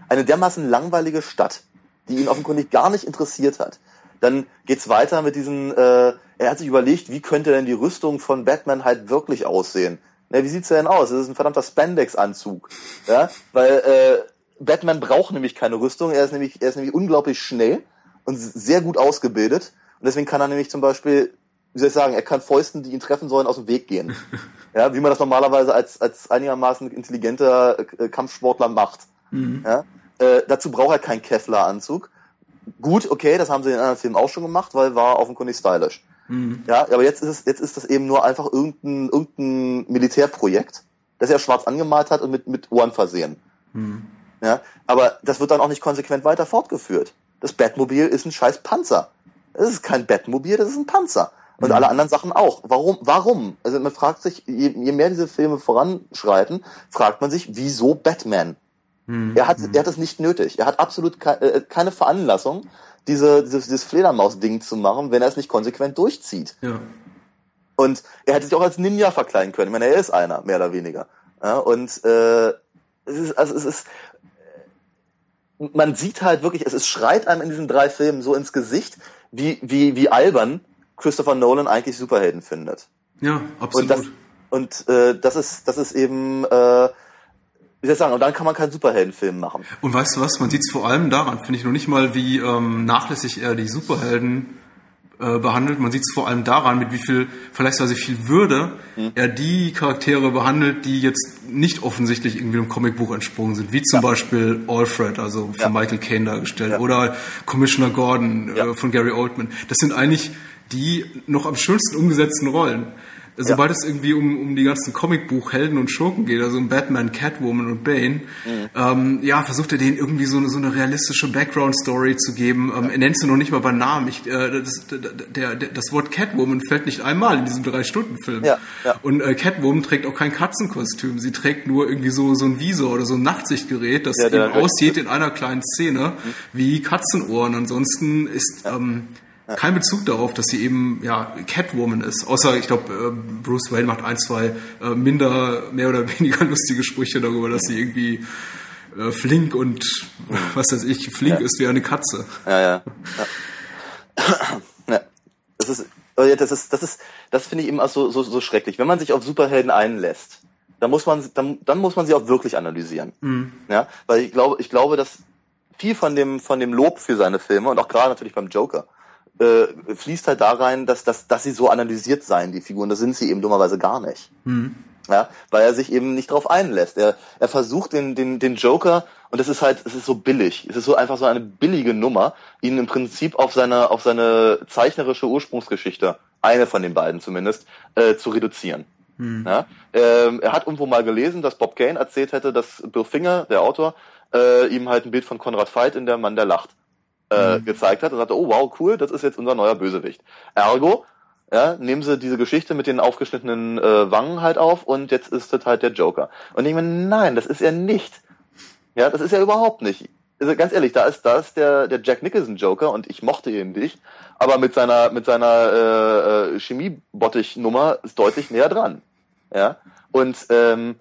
eine dermaßen langweilige Stadt die ihn offenkundig gar nicht interessiert hat. Dann geht's weiter mit diesen, äh, er hat sich überlegt, wie könnte denn die Rüstung von Batman halt wirklich aussehen? Na, wie sieht's denn aus? Das ist ein verdammter Spandex-Anzug. Ja? Weil äh, Batman braucht nämlich keine Rüstung, er ist nämlich, er ist nämlich unglaublich schnell und sehr gut ausgebildet. Und deswegen kann er nämlich zum Beispiel, wie soll ich sagen, er kann Fäusten, die ihn treffen sollen, aus dem Weg gehen. Ja, wie man das normalerweise als, als einigermaßen intelligenter äh, Kampfsportler macht. Mhm. Ja? Äh, dazu braucht er keinen Kevlar-Anzug. Gut, okay, das haben sie in anderen Filmen auch schon gemacht, weil war offenkundig stylisch. Mhm. Ja, aber jetzt ist es, jetzt ist das eben nur einfach irgendein, irgendein Militärprojekt, das er schwarz angemalt hat und mit, mit Ohren versehen. Mhm. Ja, aber das wird dann auch nicht konsequent weiter fortgeführt. Das Batmobil ist ein scheiß Panzer. Das ist kein Batmobil, das ist ein Panzer. Und mhm. alle anderen Sachen auch. Warum? Warum? Also man fragt sich, je, je mehr diese Filme voranschreiten, fragt man sich, wieso Batman? Mhm. Er hat, er hat es nicht nötig. Er hat absolut ke äh, keine Veranlassung, diese, dieses, dieses Fledermaus-Ding zu machen, wenn er es nicht konsequent durchzieht. Ja. Und er hätte sich auch als Ninja verkleiden können. Ich meine, er ist einer, mehr oder weniger. Ja, und äh, es ist, also es ist, man sieht halt wirklich, es, es schreit einem in diesen drei Filmen so ins Gesicht, wie, wie, wie albern Christopher Nolan eigentlich Superhelden findet. Ja, absolut. Und das, und, äh, das ist, das ist eben äh, wie soll ich sagen, und dann kann man keinen Superheldenfilm machen. Und weißt du was, man sieht es vor allem daran, finde ich noch nicht mal, wie ähm, nachlässig er die Superhelden äh, behandelt. Man sieht es vor allem daran, mit wie viel, vergleichsweise viel Würde mhm. er die Charaktere behandelt, die jetzt nicht offensichtlich irgendwie einem Comicbuch entsprungen sind, wie zum ja. Beispiel Alfred, also von ja. Michael Caine dargestellt, ja. oder Commissioner Gordon äh, von Gary Oldman. Das sind eigentlich die noch am schönsten umgesetzten Rollen sobald ja. es irgendwie um, um die ganzen Comicbuchhelden und Schurken geht, also um Batman, Catwoman und Bane, mhm. ähm, ja, versucht er denen irgendwie so eine, so eine realistische Background-Story zu geben. Ähm, er nennt sie noch nicht mal bei Namen. Ich, äh, das, der, der, das Wort Catwoman fällt nicht einmal in diesem Drei-Stunden-Film. Ja, ja. Und äh, Catwoman trägt auch kein Katzenkostüm. Sie trägt nur irgendwie so, so ein Visor oder so ein Nachtsichtgerät, das ja, eben aussieht in einer kleinen Szene mhm. wie Katzenohren. Ansonsten ist... Ähm, kein Bezug darauf, dass sie eben ja Catwoman ist. Außer, ich glaube, äh, Bruce Wayne macht ein, zwei äh, minder, mehr oder weniger lustige Sprüche darüber, dass sie irgendwie äh, flink und was weiß ich, flink ja. ist wie eine Katze. Ja, ja. ja. ja. Das ist, oh das ist, das ist, das finde ich eben auch so, so, so schrecklich. Wenn man sich auf Superhelden einlässt, dann muss man, dann, dann muss man sie auch wirklich analysieren. Mhm. Ja, weil ich glaube, ich glaube, dass viel von dem, von dem Lob für seine Filme und auch gerade natürlich beim Joker, äh, fließt halt da rein, dass, dass, dass sie so analysiert seien, die Figuren. Das sind sie eben dummerweise gar nicht. Mhm. Ja, weil er sich eben nicht darauf einlässt. Er, er versucht den, den, den Joker, und das ist halt, es ist so billig, es ist so einfach so eine billige Nummer, ihn im Prinzip auf seine, auf seine zeichnerische Ursprungsgeschichte, eine von den beiden zumindest, äh, zu reduzieren. Mhm. Ja, ähm, er hat irgendwo mal gelesen, dass Bob Kane erzählt hätte, dass Bill Finger, der Autor, äh, ihm halt ein Bild von Konrad Veit in Der Mann, der lacht äh, mhm. gezeigt hat und sagte, oh wow, cool, das ist jetzt unser neuer Bösewicht. Ergo, ja, nehmen sie diese Geschichte mit den aufgeschnittenen äh, Wangen halt auf und jetzt ist das halt der Joker. Und ich meine, nein, das ist er nicht. Ja, das ist er überhaupt nicht. Also ganz ehrlich, da ist, da ist der, der Jack Nicholson Joker und ich mochte ihn nicht, aber mit seiner, mit seiner äh, äh, Chemie-Bottich-Nummer ist deutlich näher dran. Ja. Und ähm,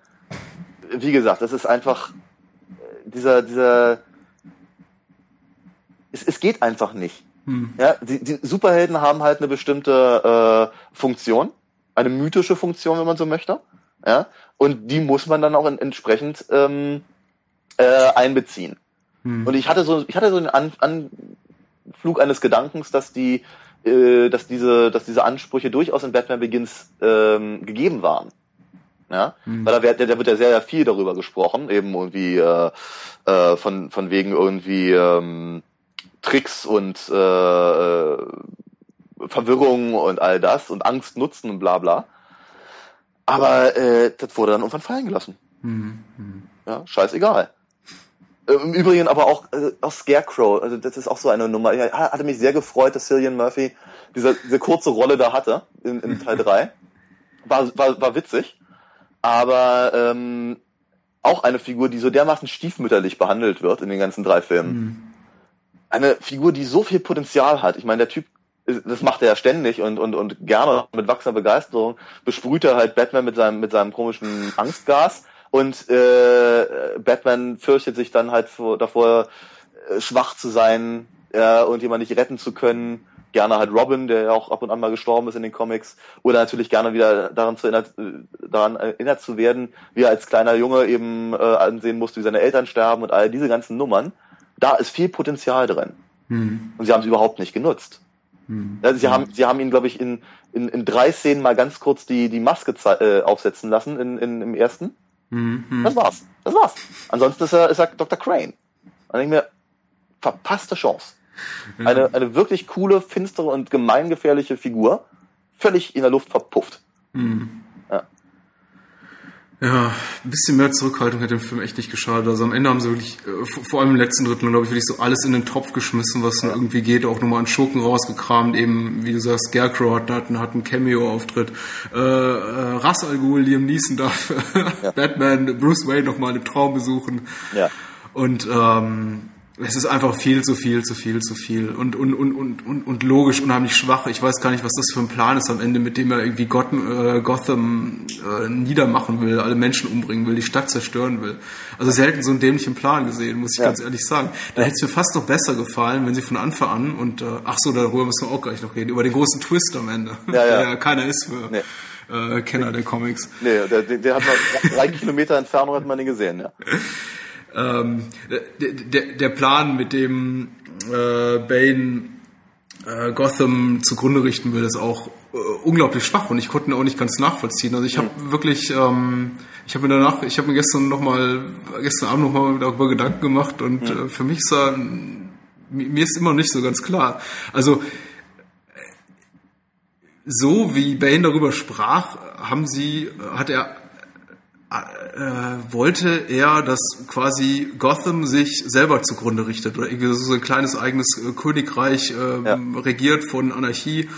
wie gesagt, das ist einfach äh, dieser, dieser, es, es geht einfach nicht. Hm. Ja, die, die Superhelden haben halt eine bestimmte äh, Funktion, eine mythische Funktion, wenn man so möchte. Ja, und die muss man dann auch in, entsprechend ähm, äh, einbeziehen. Hm. Und ich hatte so, ich hatte so einen An Anflug eines Gedankens, dass die, äh, dass diese, dass diese Ansprüche durchaus in Batman Begins ähm, gegeben waren. Ja, mhm. weil da wird, da wird ja sehr, sehr viel darüber gesprochen, eben irgendwie äh, äh, von von wegen irgendwie ähm, Tricks und äh, äh, Verwirrung und all das und Angst nutzen und bla bla. Aber äh, das wurde dann irgendwann fallen gelassen. Mhm. Ja, scheißegal. Äh, Im Übrigen aber auch, äh, auch Scarecrow, also das ist auch so eine Nummer. Ich hatte mich sehr gefreut, dass Cillian Murphy diese, diese kurze Rolle da hatte in, in Teil 3. War, war, war witzig. Aber ähm, auch eine Figur, die so dermaßen stiefmütterlich behandelt wird in den ganzen drei Filmen. Mhm. Eine Figur, die so viel Potenzial hat. Ich meine, der Typ das macht er ja ständig und, und, und gerne mit wachsender Begeisterung, besprüht er halt Batman mit seinem, mit seinem komischen Angstgas und äh, Batman fürchtet sich dann halt vor, davor, äh, schwach zu sein äh, und jemand nicht retten zu können. Gerne halt Robin, der ja auch ab und an mal gestorben ist in den Comics, oder natürlich gerne wieder daran, zu erinnert, äh, daran erinnert zu werden, wie er als kleiner Junge eben äh, ansehen musste, wie seine Eltern sterben und all diese ganzen Nummern. Da ist viel Potenzial drin. Hm. Und sie haben es überhaupt nicht genutzt. Hm. Ja, sie, hm. haben, sie haben ihn, glaube ich, in, in, in drei Szenen mal ganz kurz die, die Maske äh, aufsetzen lassen in, in, im ersten. Hm. Das war's. Das war's. Ansonsten ist er, ist er Dr. Crane. Dann denke ich mir, verpasste Chance. Eine, eine wirklich coole, finstere und gemeingefährliche Figur, völlig in der Luft verpufft. Mhm. Ja, ein bisschen mehr Zurückhaltung hätte dem Film echt nicht geschadet. Also am Ende haben sie wirklich, äh, vor allem im letzten Drittel, glaube ich, wirklich so alles in den Topf geschmissen, was ja. irgendwie geht, auch nochmal an Schurken rausgekramt, eben, wie du sagst, Scarecrow hat, hat, hat einen Cameo-Auftritt, äh, äh, Ra's al Ghul, Liam Neeson darf ja. Batman, Bruce Wayne nochmal im Traum besuchen. Ja. Und ähm, es ist einfach viel zu viel, zu viel, zu viel und, und, und, und, und, und logisch unheimlich schwach. Ich weiß gar nicht, was das für ein Plan ist am Ende, mit dem er irgendwie Gotham, äh, Gotham äh, niedermachen will, alle Menschen umbringen will, die Stadt zerstören will. Also selten so einen dämlichen Plan gesehen, muss ich ja. ganz ehrlich sagen. Da hätte es mir fast noch besser gefallen, wenn sie von Anfang an und äh, ach so, darüber müssen wir auch gleich noch reden, über den großen Twist am Ende, ja, ja. der ja keiner ist für nee. äh, Kenner der Comics. Nee, der, der hat mal drei Kilometer Entfernung hat man den gesehen, ja. Ähm, der, der Plan, mit dem äh, Bane äh, Gotham zugrunde richten will, ist auch äh, unglaublich schwach und ich konnte ihn auch nicht ganz nachvollziehen. Also ich habe mhm. wirklich, ähm, ich habe mir danach, ich habe mir gestern noch mal, gestern Abend noch mal darüber Gedanken gemacht und mhm. äh, für mich sah, mir ist immer nicht so ganz klar. Also so wie Bane darüber sprach, haben sie, hat er äh, wollte er, dass quasi Gotham sich selber zugrunde richtet oder irgendwie so ein kleines eigenes äh, Königreich äh, ja. regiert von Anarchie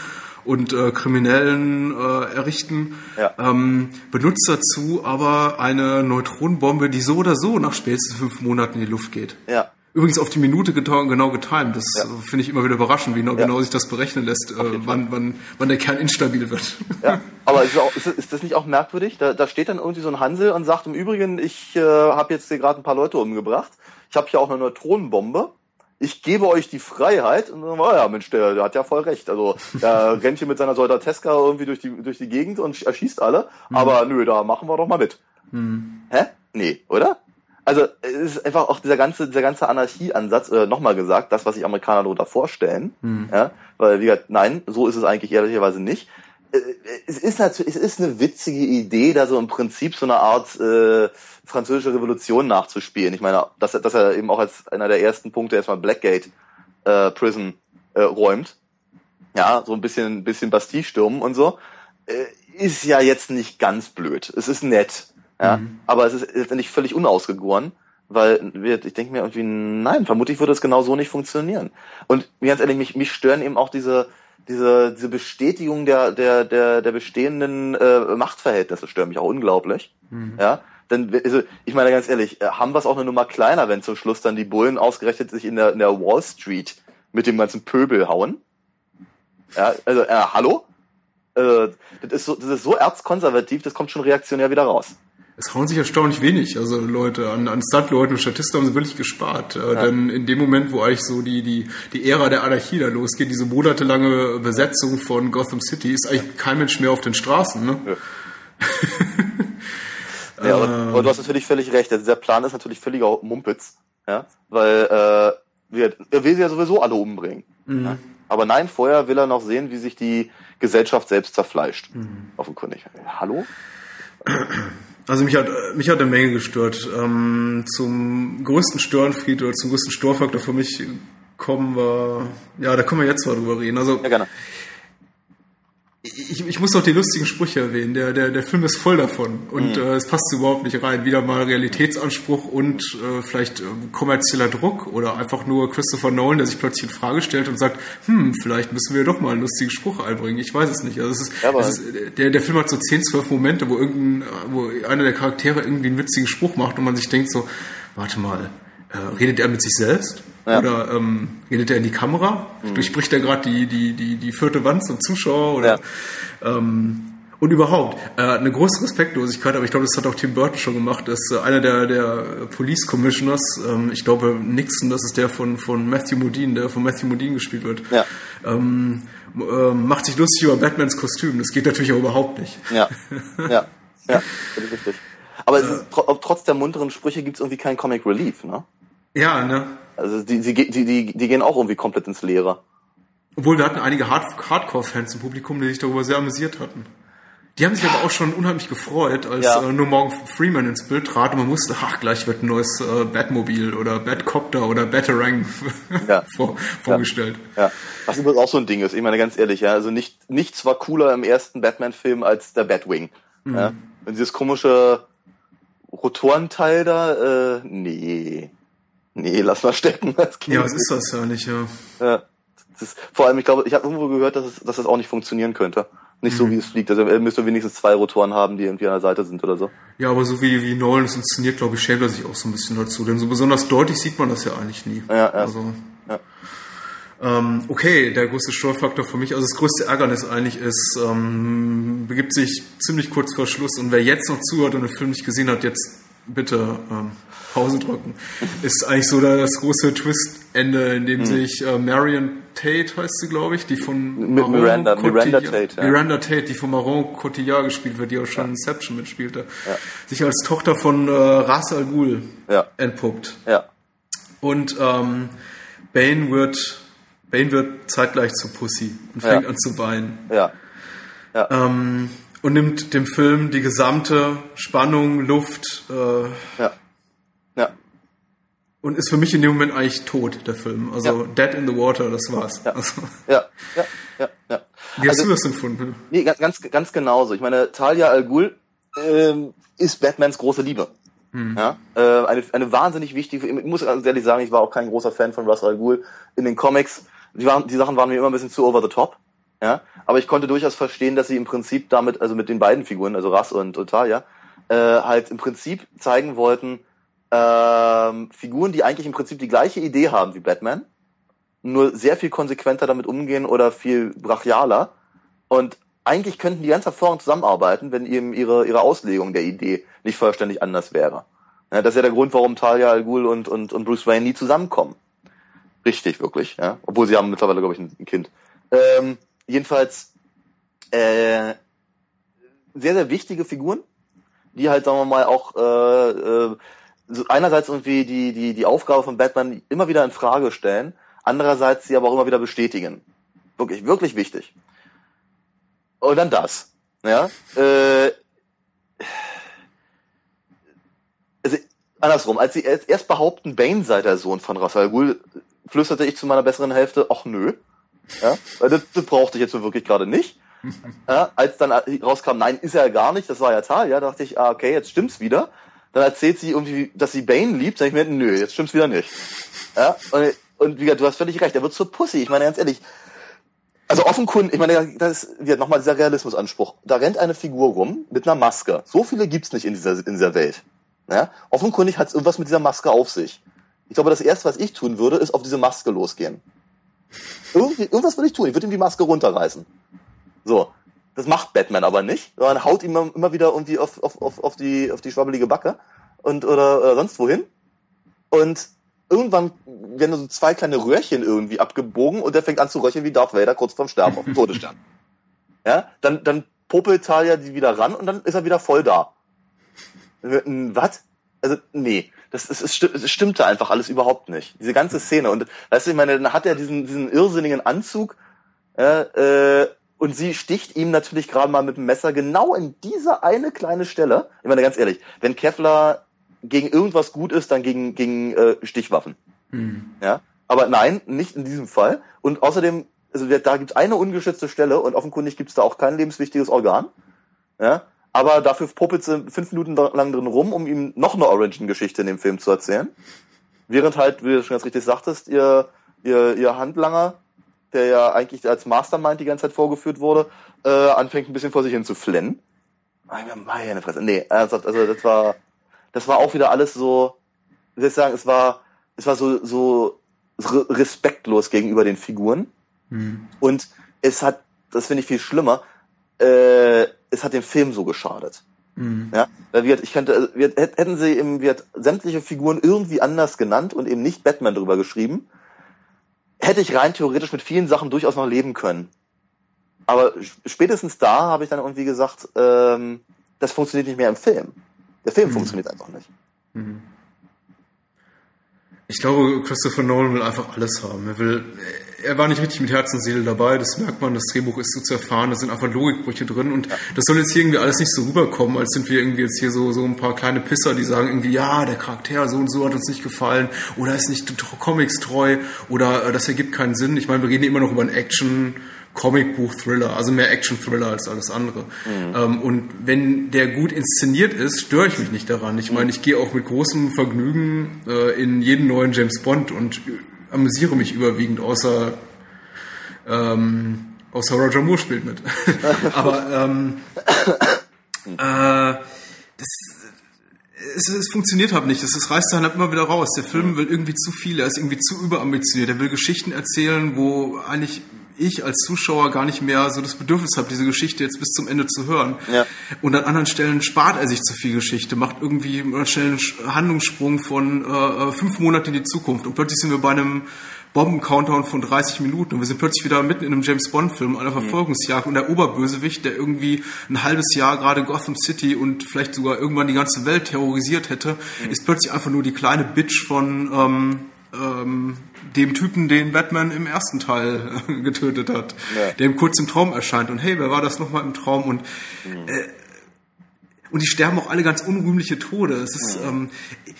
und äh, Kriminellen äh, errichten, ja. ähm, benutzt dazu aber eine Neutronenbombe, die so oder so nach spätestens fünf Monaten in die Luft geht. Ja. Übrigens auf die Minute genau getimt. Das ja. finde ich immer wieder überraschend, wie genau, ja. genau sich das berechnen lässt, äh, wann, wann, wann der Kern instabil wird. Ja, aber ist, auch, ist, ist das nicht auch merkwürdig? Da, da steht dann irgendwie so ein Hansel und sagt im Übrigen, ich äh, habe jetzt hier gerade ein paar Leute umgebracht. Ich habe hier auch eine Neutronenbombe. Ich gebe euch die Freiheit. Und dann, oh ja, Mensch, der, der hat ja voll recht. Also der rennt hier mit seiner Soldateska irgendwie durch die, durch die Gegend und erschießt alle. Mhm. Aber nö, da machen wir doch mal mit. Mhm. Hä? Nee, oder? Also es ist einfach auch dieser ganze, dieser ganze Anarchieansatz, äh, nochmal gesagt, das, was sich Amerikaner darunter vorstellen, mhm. ja, weil wie gesagt, nein, so ist es eigentlich ehrlicherweise nicht. Äh, es ist natürlich, es ist eine witzige Idee, da so im Prinzip so eine Art äh, französische Revolution nachzuspielen. Ich meine, dass, dass er eben auch als einer der ersten Punkte erstmal Blackgate äh, Prison äh, räumt. Ja, so ein bisschen, bisschen Bastille stürmen und so. Äh, ist ja jetzt nicht ganz blöd. Es ist nett. Ja, mhm. aber es ist letztendlich völlig unausgegoren, weil wir, ich denke mir irgendwie, nein, vermutlich würde es genau so nicht funktionieren. Und ganz ehrlich, mich, mich stören eben auch diese, diese, diese Bestätigung der, der, der, der bestehenden äh, Machtverhältnisse stören mich auch unglaublich. Mhm. Ja, denn also, ich meine ganz ehrlich, äh, haben wir es auch eine Nummer kleiner, wenn zum Schluss dann die Bullen ausgerechnet sich in der, in der Wall Street mit dem ganzen Pöbel hauen? Ja, also, äh, hallo? Äh, das, ist so, das ist so erzkonservativ, das kommt schon reaktionär wieder raus. Es hauen sich erstaunlich wenig, also Leute, an, an Stuntleuten und Statisten haben sie wirklich gespart. Äh, ja. Denn in dem Moment, wo eigentlich so die, die, die Ära der Anarchie da losgeht, diese monatelange Besetzung von Gotham City, ist eigentlich kein Mensch mehr auf den Straßen. Ne? Ja. ja, aber, aber, du hast natürlich völlig recht. Also der Plan ist natürlich völliger Mumpitz, ja, weil äh, wir, er will sie ja sowieso alle umbringen. Mhm. Ja? Aber nein, vorher will er noch sehen, wie sich die Gesellschaft selbst zerfleischt. Mhm. Offenkundig. Hallo? Also mich hat mich hat eine Menge gestört. Ähm, zum größten Störenfried oder zum größten Störfaktor für mich kommen wir, ja, da können wir jetzt mal drüber reden. Also ja, gerne ich, ich muss doch die lustigen Sprüche erwähnen. Der, der, der Film ist voll davon und mhm. äh, es passt überhaupt nicht rein. Wieder mal Realitätsanspruch und äh, vielleicht äh, kommerzieller Druck oder einfach nur Christopher Nolan, der sich plötzlich in Frage stellt und sagt, hm, vielleicht müssen wir doch mal einen lustigen Spruch einbringen. Ich weiß es nicht. Also es ist, ja, es ist, der, der Film hat so 10, 12 Momente, wo irgendein, wo einer der Charaktere irgendwie einen witzigen Spruch macht und man sich denkt so, warte mal, äh, redet er mit sich selbst? Ja. Oder ähm, redet er in die Kamera? Mhm. Durchbricht er gerade die, die, die, die vierte Wand zum Zuschauer? Oder, ja. ähm, und überhaupt, äh, eine große Respektlosigkeit, aber ich glaube, das hat auch Tim Burton schon gemacht, dass äh, einer der, der Police Commissioners, ähm, ich glaube Nixon, das ist der von, von Matthew Modine, der von Matthew Modine gespielt wird, ja. ähm, äh, macht sich lustig über Batmans Kostüm. Das geht natürlich auch überhaupt nicht. Ja, ja, ja, ist richtig. Aber äh, trotz der munteren Sprüche gibt es irgendwie keinen Comic Relief, ne? Ja, ne? Also die, die, die, die, die gehen auch irgendwie komplett ins Leere. Obwohl wir hatten einige Hard Hardcore-Fans im Publikum, die sich darüber sehr amüsiert hatten. Die haben sich aber auch schon unheimlich gefreut, als ja. äh, nur Morgan Freeman ins Bild trat und man wusste, ach, gleich wird ein neues äh, Batmobil oder Batcopter oder Batarang ja. vor, vorgestellt. Ja. ja. Was übrigens auch so ein Ding ist, ich meine ganz ehrlich, ja, also nicht, nichts war cooler im ersten Batman-Film als der Batwing. Mhm. Ja? Und dieses komische Rotorenteil da, äh, nee nee, lass mal stecken. ja, was ist das ja nicht, ja. ja ist, vor allem, ich glaube, ich habe irgendwo gehört, dass, es, dass das auch nicht funktionieren könnte. Nicht mhm. so, wie es fliegt. Also müsste wenigstens zwei Rotoren haben, die irgendwie an der Seite sind oder so. Ja, aber so wie, wie Nolan es inszeniert, glaube ich, schämt er sich auch so ein bisschen dazu. Denn so besonders deutlich sieht man das ja eigentlich nie. Ja, ja. Also, ja. Ähm, okay, der größte Störfaktor für mich, also das größte Ärgernis eigentlich ist, ähm, begibt sich ziemlich kurz vor Schluss und wer jetzt noch zuhört und den Film nicht gesehen hat, jetzt bitte ähm, Pause drücken. Ist eigentlich so das große Twist-Ende, in dem hm. sich äh, Marion Tate heißt sie, glaube ich, die von Maron Miranda, Miranda Tate, ja. Miranda Tate, die von Maron Cotillard gespielt wird, die auch schon ja. Inception mitspielte, ja. sich als Tochter von äh, Ras Al Ghul entpuppt. Ja. Und ähm, Bane wird Bane wird zeitgleich zu Pussy und fängt an zu weinen. Ähm, und nimmt dem Film die gesamte Spannung, Luft, äh, und ist für mich in dem Moment eigentlich tot, der Film. Also ja. Dead in the Water, das war's. Ja, also. ja, ja, ja, ja. Wie hast also, du das empfunden? Nee, ganz, ganz, genauso. Ich meine, Talia Al Ghul ähm, ist Batmans große Liebe. Hm. Ja, äh, eine, eine wahnsinnig wichtige, ich muss ganz ehrlich sagen, ich war auch kein großer Fan von Russ Al Ghul in den Comics. Die, waren, die Sachen waren mir immer ein bisschen zu over the top. Ja, aber ich konnte durchaus verstehen, dass sie im Prinzip damit, also mit den beiden Figuren, also Russ und, und Talia, äh, halt im Prinzip zeigen wollten, ähm, Figuren, die eigentlich im Prinzip die gleiche Idee haben wie Batman, nur sehr viel konsequenter damit umgehen oder viel brachialer. Und eigentlich könnten die ganz hervorragend zusammenarbeiten, wenn eben ihre, ihre Auslegung der Idee nicht vollständig anders wäre. Ja, das ist ja der Grund, warum Talia Al Ghul und, und, und Bruce Wayne nie zusammenkommen. Richtig, wirklich. Ja? Obwohl sie haben mittlerweile, glaube ich, ein Kind. Ähm, jedenfalls äh, sehr, sehr wichtige Figuren, die halt, sagen wir mal, auch äh, äh, einerseits irgendwie die, die, die Aufgabe von Batman immer wieder in Frage stellen, andererseits sie aber auch immer wieder bestätigen. Wirklich, wirklich wichtig. Und dann das. Ja, äh, also andersrum, als sie erst behaupten, Bane sei der Sohn von Ra's al Ghul, flüsterte ich zu meiner besseren Hälfte, ach nö. Ja, das, das brauchte ich jetzt so wirklich gerade nicht. Ja, als dann rauskam, nein, ist er gar nicht, das war ja Tal, ja, dachte ich, ah, okay, jetzt stimmt's wieder. Dann erzählt sie irgendwie, dass sie Bane liebt. Sag ich mir, nö, jetzt stimmt's wieder nicht. Ja? Und, und wie gesagt, du hast völlig recht, er wird zur Pussy. Ich meine, ganz ehrlich, also offenkundig, ich meine, das ist nochmal dieser Realismusanspruch. Da rennt eine Figur rum mit einer Maske. So viele gibt's nicht in dieser, in dieser Welt. Ja? Offenkundig hat's irgendwas mit dieser Maske auf sich. Ich glaube, das erste, was ich tun würde, ist auf diese Maske losgehen. Irgendwie, irgendwas würde ich tun. Ich würde ihm die Maske runterreißen. So. Das macht Batman aber nicht, sondern haut ihm immer wieder irgendwie auf, auf, auf, auf, die, auf die schwabbelige Backe und oder, oder sonst wohin. Und irgendwann werden so zwei kleine Röhrchen irgendwie abgebogen und der fängt an zu röcheln wie Darth Vader kurz vorm Sterben auf dem Todesstern. Ja, dann, dann popelt Talia die wieder ran und dann ist er wieder voll da. Was? Also, nee, das, das, das, das stimmte einfach alles überhaupt nicht. Diese ganze Szene. Und weißt du, ich meine, dann hat er diesen, diesen irrsinnigen Anzug, äh, äh, und sie sticht ihm natürlich gerade mal mit dem Messer genau in diese eine kleine Stelle. Ich meine, ganz ehrlich, wenn Kevlar gegen irgendwas gut ist, dann gegen, gegen äh, Stichwaffen. Hm. Ja, aber nein, nicht in diesem Fall. Und außerdem, also da gibt es eine ungeschützte Stelle und offenkundig gibt es da auch kein lebenswichtiges Organ. Ja, aber dafür popelt sie fünf Minuten lang drin rum, um ihm noch eine Origin-Geschichte in dem Film zu erzählen. Während halt, wie du schon ganz richtig sagtest, ihr, ihr, ihr Handlanger, der ja eigentlich als Mastermind die ganze Zeit vorgeführt wurde, äh, anfängt ein bisschen vor sich hin zu flennen. Meine Fresse. Nee, ernsthaft, also das war, das war auch wieder alles so, wie soll ich sagen, es war, es war so, so respektlos gegenüber den Figuren. Mhm. Und es hat, das finde ich viel schlimmer, äh, es hat dem Film so geschadet. Mhm. Ja, weil wir, ich könnte, wir, hätten sie eben wir, sämtliche Figuren irgendwie anders genannt und eben nicht Batman drüber geschrieben, hätte ich rein theoretisch mit vielen Sachen durchaus noch leben können. Aber spätestens da habe ich dann irgendwie gesagt, ähm, das funktioniert nicht mehr im Film. Der Film mhm. funktioniert einfach nicht. Mhm. Ich glaube, Christopher Nolan will einfach alles haben. Er will, er war nicht richtig mit Herz und Seele dabei. Das merkt man. Das Drehbuch ist so zerfahren. Da sind einfach Logikbrüche drin. Und das soll jetzt hier irgendwie alles nicht so rüberkommen, als sind wir irgendwie jetzt hier so, so ein paar kleine Pisser, die sagen irgendwie, ja, der Charakter so und so hat uns nicht gefallen. Oder ist nicht Comics treu. Oder äh, das ergibt keinen Sinn. Ich meine, wir reden immer noch über ein Action, Comicbuch-Thriller, also mehr Action-Thriller als alles andere. Mhm. Ähm, und wenn der gut inszeniert ist, störe ich mich nicht daran. Ich meine, ich gehe auch mit großem Vergnügen äh, in jeden neuen James Bond und amüsiere mich überwiegend, außer ähm, außer Roger Moore spielt mit. Aber ähm, äh, das, es, es funktioniert halt nicht. Es, es reißt dann halt immer wieder raus. Der Film will irgendwie zu viel. Er ist irgendwie zu überambitioniert. Er will Geschichten erzählen, wo eigentlich ich als Zuschauer gar nicht mehr so das Bedürfnis habe, diese Geschichte jetzt bis zum Ende zu hören. Ja. Und an anderen Stellen spart er sich zu viel Geschichte, macht irgendwie schnell einen Handlungssprung von äh, äh, fünf Monaten in die Zukunft. Und plötzlich sind wir bei einem Bomben-Countdown von 30 Minuten und wir sind plötzlich wieder mitten in einem James Bond-Film, einer mhm. Verfolgungsjagd und der Oberbösewicht, der irgendwie ein halbes Jahr gerade Gotham City und vielleicht sogar irgendwann die ganze Welt terrorisiert hätte, mhm. ist plötzlich einfach nur die kleine Bitch von ähm, ähm, dem Typen, den Batman im ersten Teil getötet hat, ja. der ihm kurz im Traum erscheint. Und hey, wer war das nochmal im Traum? Und mhm. äh, und die sterben auch alle ganz unrühmliche Tode. Es ist, mhm. ähm,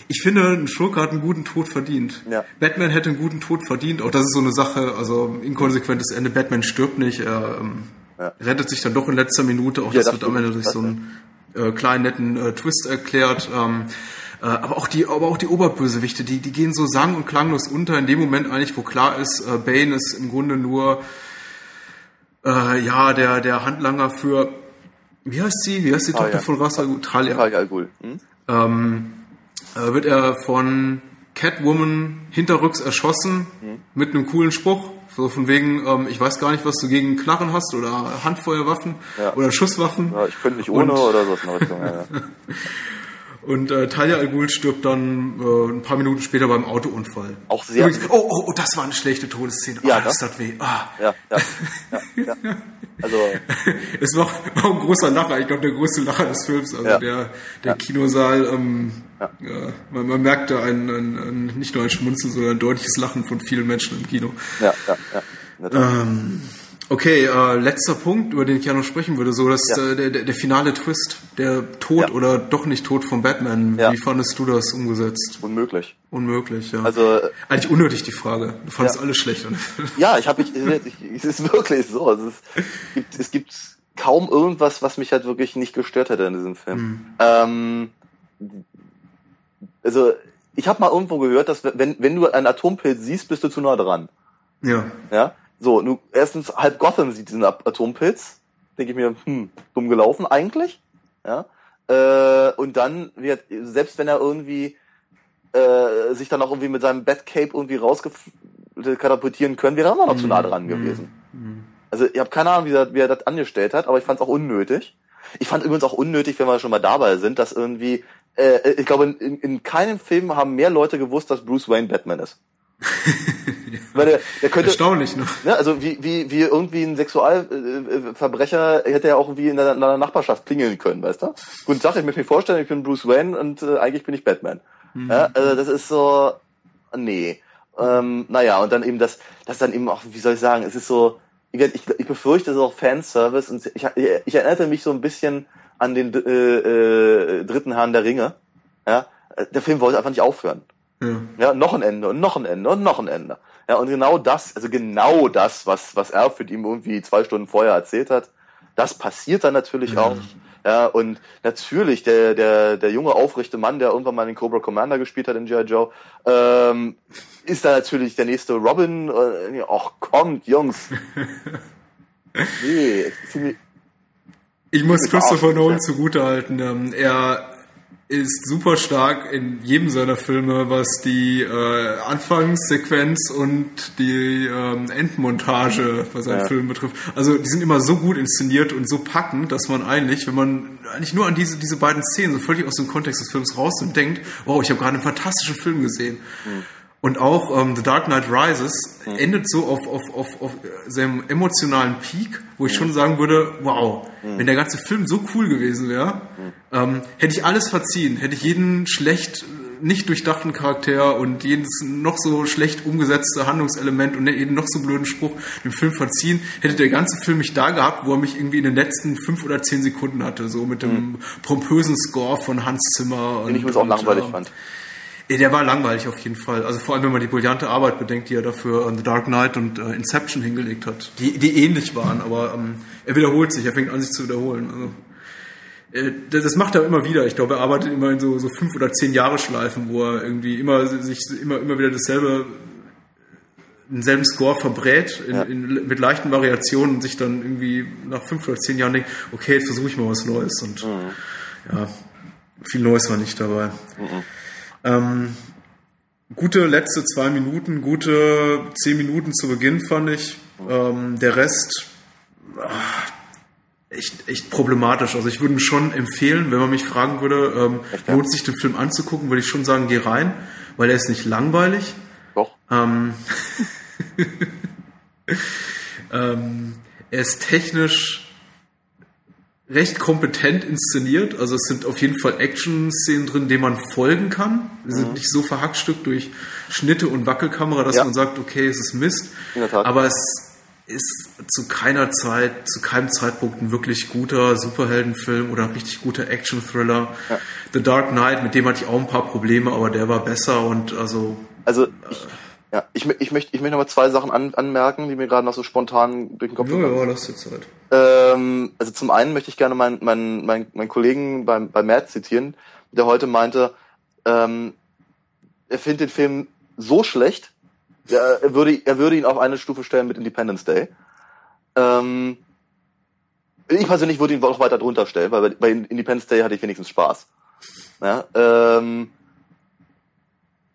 ich finde, ein Schurke hat einen guten Tod verdient. Ja. Batman hätte einen guten Tod verdient. Auch das ist so eine Sache, also inkonsequentes Ende. Batman stirbt nicht, er ähm, ja. rettet sich dann doch in letzter Minute. Auch ja, das, das wird am Ende durch so einen äh, kleinen netten äh, Twist erklärt. Ähm, äh, aber auch die, aber auch die Oberbösewichte, die, die gehen so sang- und klanglos unter in dem Moment eigentlich, wo klar ist, äh, Bane ist im Grunde nur äh, ja der der Handlanger für wie heißt sie? Wie heißt die ah, Tochter ja. von Rasa Talia? Talia al Ghul. Hm? Ähm, äh, wird er von Catwoman hinterrücks erschossen hm? mit einem coolen Spruch. So von wegen, ähm, ich weiß gar nicht, was du gegen Knarren hast oder Handfeuerwaffen ja. oder Schusswaffen. Ja, ich könnte nicht ohne und, oder so in Richtung. Ja, Und äh, Talia Al Ghul stirbt dann äh, ein paar Minuten später beim Autounfall. Auch sehr. Übrigens, oh, oh, oh, das war eine schlechte Todesszene. Ja, oh, das tat weh. Ah. Ja, ja, ja, ja. Also es war, war ein großer Lacher. Ich glaube, der größte Lacher des Films. Also ja. der, der ja. Kinosaal. Ähm, ja. ja man, man merkte ein, ein, ein, nicht nur ein Schmunzeln, sondern ein deutliches Lachen von vielen Menschen im Kino. Ja, ja, ja. Ähm, Okay, äh, letzter Punkt, über den ich ja noch sprechen würde, so dass ja. äh, der, der, der finale Twist, der Tod ja. oder doch nicht Tod von Batman. Ja. Wie fandest du das umgesetzt? Unmöglich. Unmöglich, ja. Also eigentlich unnötig die Frage. Du fandest alles schlecht. Ja, ich habe ich, es ist wirklich so. Also es gibt, es gibt kaum irgendwas, was mich halt wirklich nicht gestört hätte in diesem Film. Mhm. Ähm, also ich habe mal irgendwo gehört, dass wenn wenn du einen Atompilz siehst, bist du zu nah dran. Ja. Ja. So, nu, erstens halb Gotham sieht diesen Atompilz. Denke ich mir, hm, dumm gelaufen eigentlich. Ja. Äh, und dann wird, selbst wenn er irgendwie äh, sich dann auch irgendwie mit seinem Batcape irgendwie rauskatapultieren können, wäre er immer noch mhm. zu nah dran gewesen. Mhm. Also Also ich habe keine Ahnung, wie er, wie er das angestellt hat, aber ich fand es auch unnötig. Ich fand übrigens auch unnötig, wenn wir schon mal dabei sind, dass irgendwie, äh, ich glaube, in, in keinem Film haben mehr Leute gewusst, dass Bruce Wayne Batman ist. Ja. Weil der, der könnte, Erstaunlich, ne? ne, also wie, wie, wie irgendwie ein Sexualverbrecher hätte er auch wie in der, in der Nachbarschaft klingeln können, weißt du? Guten Tag, ich möchte mir vorstellen, ich bin Bruce Wayne und äh, eigentlich bin ich Batman. Mhm. Ja, also das ist so, nee. Ähm, naja, und dann eben das, das dann eben auch, wie soll ich sagen, es ist so, ich, ich, ich befürchte, es ist auch Fanservice und ich, ich erinnerte mich so ein bisschen an den äh, äh, dritten Herrn der Ringe. Ja, der Film wollte einfach nicht aufhören. Ja. Ja, noch ein Ende und noch ein Ende und noch ein Ende. Ja, und genau das, also genau das, was, was Alfred ihm irgendwie zwei Stunden vorher erzählt hat, das passiert dann natürlich Ja. auch. Ja, und natürlich, der, der, der junge, aufrechte Mann, der irgendwann mal den Cobra Commander gespielt hat in G.I. Joe, ähm, ist da natürlich der nächste Robin. Äh, ach, kommt, Jungs. nee, ich muss Christopher Nolan zugutehalten. Ähm, er ist super stark in jedem seiner Filme, was die äh, Anfangssequenz und die ähm, Endmontage bei seinen Ja. Filmen betrifft. Also die sind immer so gut inszeniert und so packend, dass man eigentlich, wenn man eigentlich nur an diese, diese beiden Szenen so völlig aus dem Kontext des Films raus und denkt, wow, ich habe gerade einen fantastischen Film gesehen. Und auch ähm, The Dark Knight Rises endet so auf, auf, auf, auf seinem emotionalen Peak, wo ich schon sagen würde, wow, wenn der ganze Film so cool gewesen wäre, ähm, hätte ich alles verziehen, hätte ich jeden schlecht, nicht durchdachten Charakter und jedes noch so schlecht umgesetzte Handlungselement und jeden noch so blöden Spruch dem Film verziehen, hätte der ganze Film mich da gehabt, wo er mich irgendwie in den letzten fünf oder zehn Sekunden hatte, so mit dem pompösen Score von Hans Zimmer. den ich übrigens auch langweilig ähm, fand. Der war langweilig auf jeden Fall. Also vor allem, wenn man die brillante Arbeit bedenkt, die er dafür an The Dark Knight und äh, Inception hingelegt hat. Die, die ähnlich waren, aber ähm, er wiederholt sich, er fängt an, sich zu wiederholen. Also, äh, das, das macht er immer wieder. Ich glaube, er arbeitet immer in so, so fünf oder zehn Jahre Schleifen, wo er irgendwie immer sich immer, immer wieder dasselbe denselben Score verbrät in, Ja. in, mit leichten Variationen und sich dann irgendwie nach fünf oder zehn Jahren denkt, okay, jetzt versuche ich mal was Neues und ja, viel Neues war nicht dabei. Ähm, gute letzte zwei Minuten, gute zehn Minuten zu Beginn fand ich. Ähm, der Rest ah, echt, echt problematisch. Also ich würde schon empfehlen, wenn man mich fragen würde, ähm, ja? lohnt sich den Film anzugucken, würde ich schon sagen, geh rein, weil er ist nicht langweilig. Doch. Ähm, ähm, er ist technisch recht kompetent inszeniert. Also es sind auf jeden Fall Action-Szenen drin, denen man folgen kann. Sie sind nicht so verhackstückt durch Schnitte und Wackelkamera, dass Ja. man sagt, okay, es ist Mist. Aber es ist zu keiner Zeit, zu keinem Zeitpunkt ein wirklich guter Superheldenfilm oder ein richtig guter Action-Thriller. Ja. The Dark Knight, mit dem hatte ich auch ein paar Probleme, aber der war besser und also Also ich, ja, ich, ich möchte ich möchte noch mal zwei Sachen an, anmerken, die mir gerade noch so spontan durch den Kopf ja, gegangen ja, lass dir Zeit. Ähm, also zum einen möchte ich gerne meinen meinen meinen, meinen Kollegen beim bei Matt zitieren, der heute meinte, ähm, er findet den Film so schlecht, ja, er würde er würde ihn auf eine Stufe stellen mit Independence Day. Ähm, ich persönlich würde ihn auch weiter drunter stellen, weil bei, bei Independence Day hatte ich wenigstens Spaß. Ja, ähm,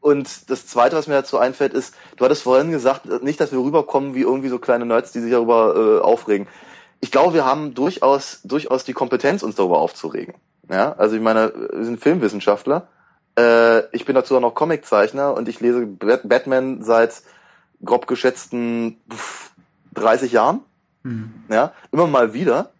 und das Zweite, was mir dazu einfällt, ist, du hattest vorhin gesagt, nicht, dass wir rüberkommen wie irgendwie so kleine Nerds, die sich darüber äh, aufregen. Ich glaube, wir haben durchaus, durchaus die Kompetenz, uns darüber aufzuregen. Ja, also ich meine, wir sind Filmwissenschaftler. Äh, ich bin dazu auch noch Comiczeichner und ich lese Bat- Batman seit grob geschätzten pff, 30 Jahren. Hm. Ja, immer mal wieder.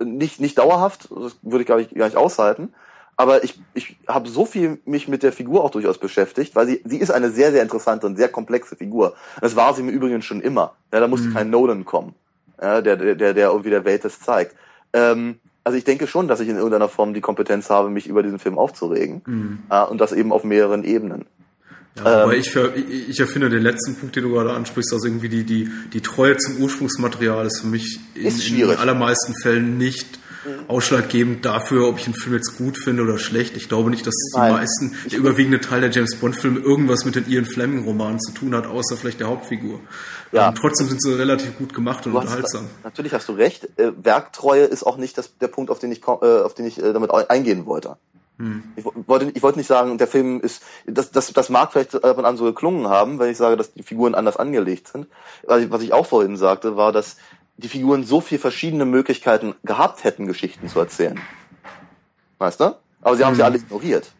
Nicht, nicht dauerhaft, das würde ich gar nicht, gar nicht aushalten. Aber ich, ich habe so viel mich mit der Figur auch durchaus beschäftigt, weil sie, sie ist eine sehr, sehr interessante und sehr komplexe Figur. Das war sie im Übrigen schon immer. Ja, da musste Mhm. kein Nolan kommen, ja, der, der, der, irgendwie der Welt das zeigt. Ähm, also ich denke schon, dass ich in irgendeiner Form die Kompetenz habe, mich über diesen Film aufzuregen. Mhm. Ja, und das eben auf mehreren Ebenen. Ja, aber Ähm, ich, ich, ich erfinde den letzten Punkt, den du gerade ansprichst, also irgendwie die, die, die Treue zum Ursprungsmaterial ist für mich in, in den allermeisten Fällen nicht ausschlaggebend dafür, ob ich einen Film jetzt gut finde oder schlecht. Ich glaube nicht, dass die Nein. meisten, der überwiegende Teil der James Bond Filme irgendwas mit den Ian Fleming Romanen zu tun hat, außer vielleicht der Hauptfigur. Ja. Ähm, trotzdem sind sie relativ gut gemacht und hast, unterhaltsam. natürlich hast du recht. Äh, Werktreue ist auch nicht das, der Punkt, auf den ich, äh, auf den ich äh, damit ei- eingehen wollte. Hm. Ich wo- wollte, ich wollte nicht sagen, der Film ist, das, das, das mag vielleicht ab und an so geklungen haben, wenn ich sage, dass die Figuren anders angelegt sind. Was ich, was ich auch vorhin sagte, war, dass die Figuren so viel verschiedene Möglichkeiten gehabt hätten, Geschichten zu erzählen. Weißt du? Aber sie haben sie Mhm. alle ignoriert.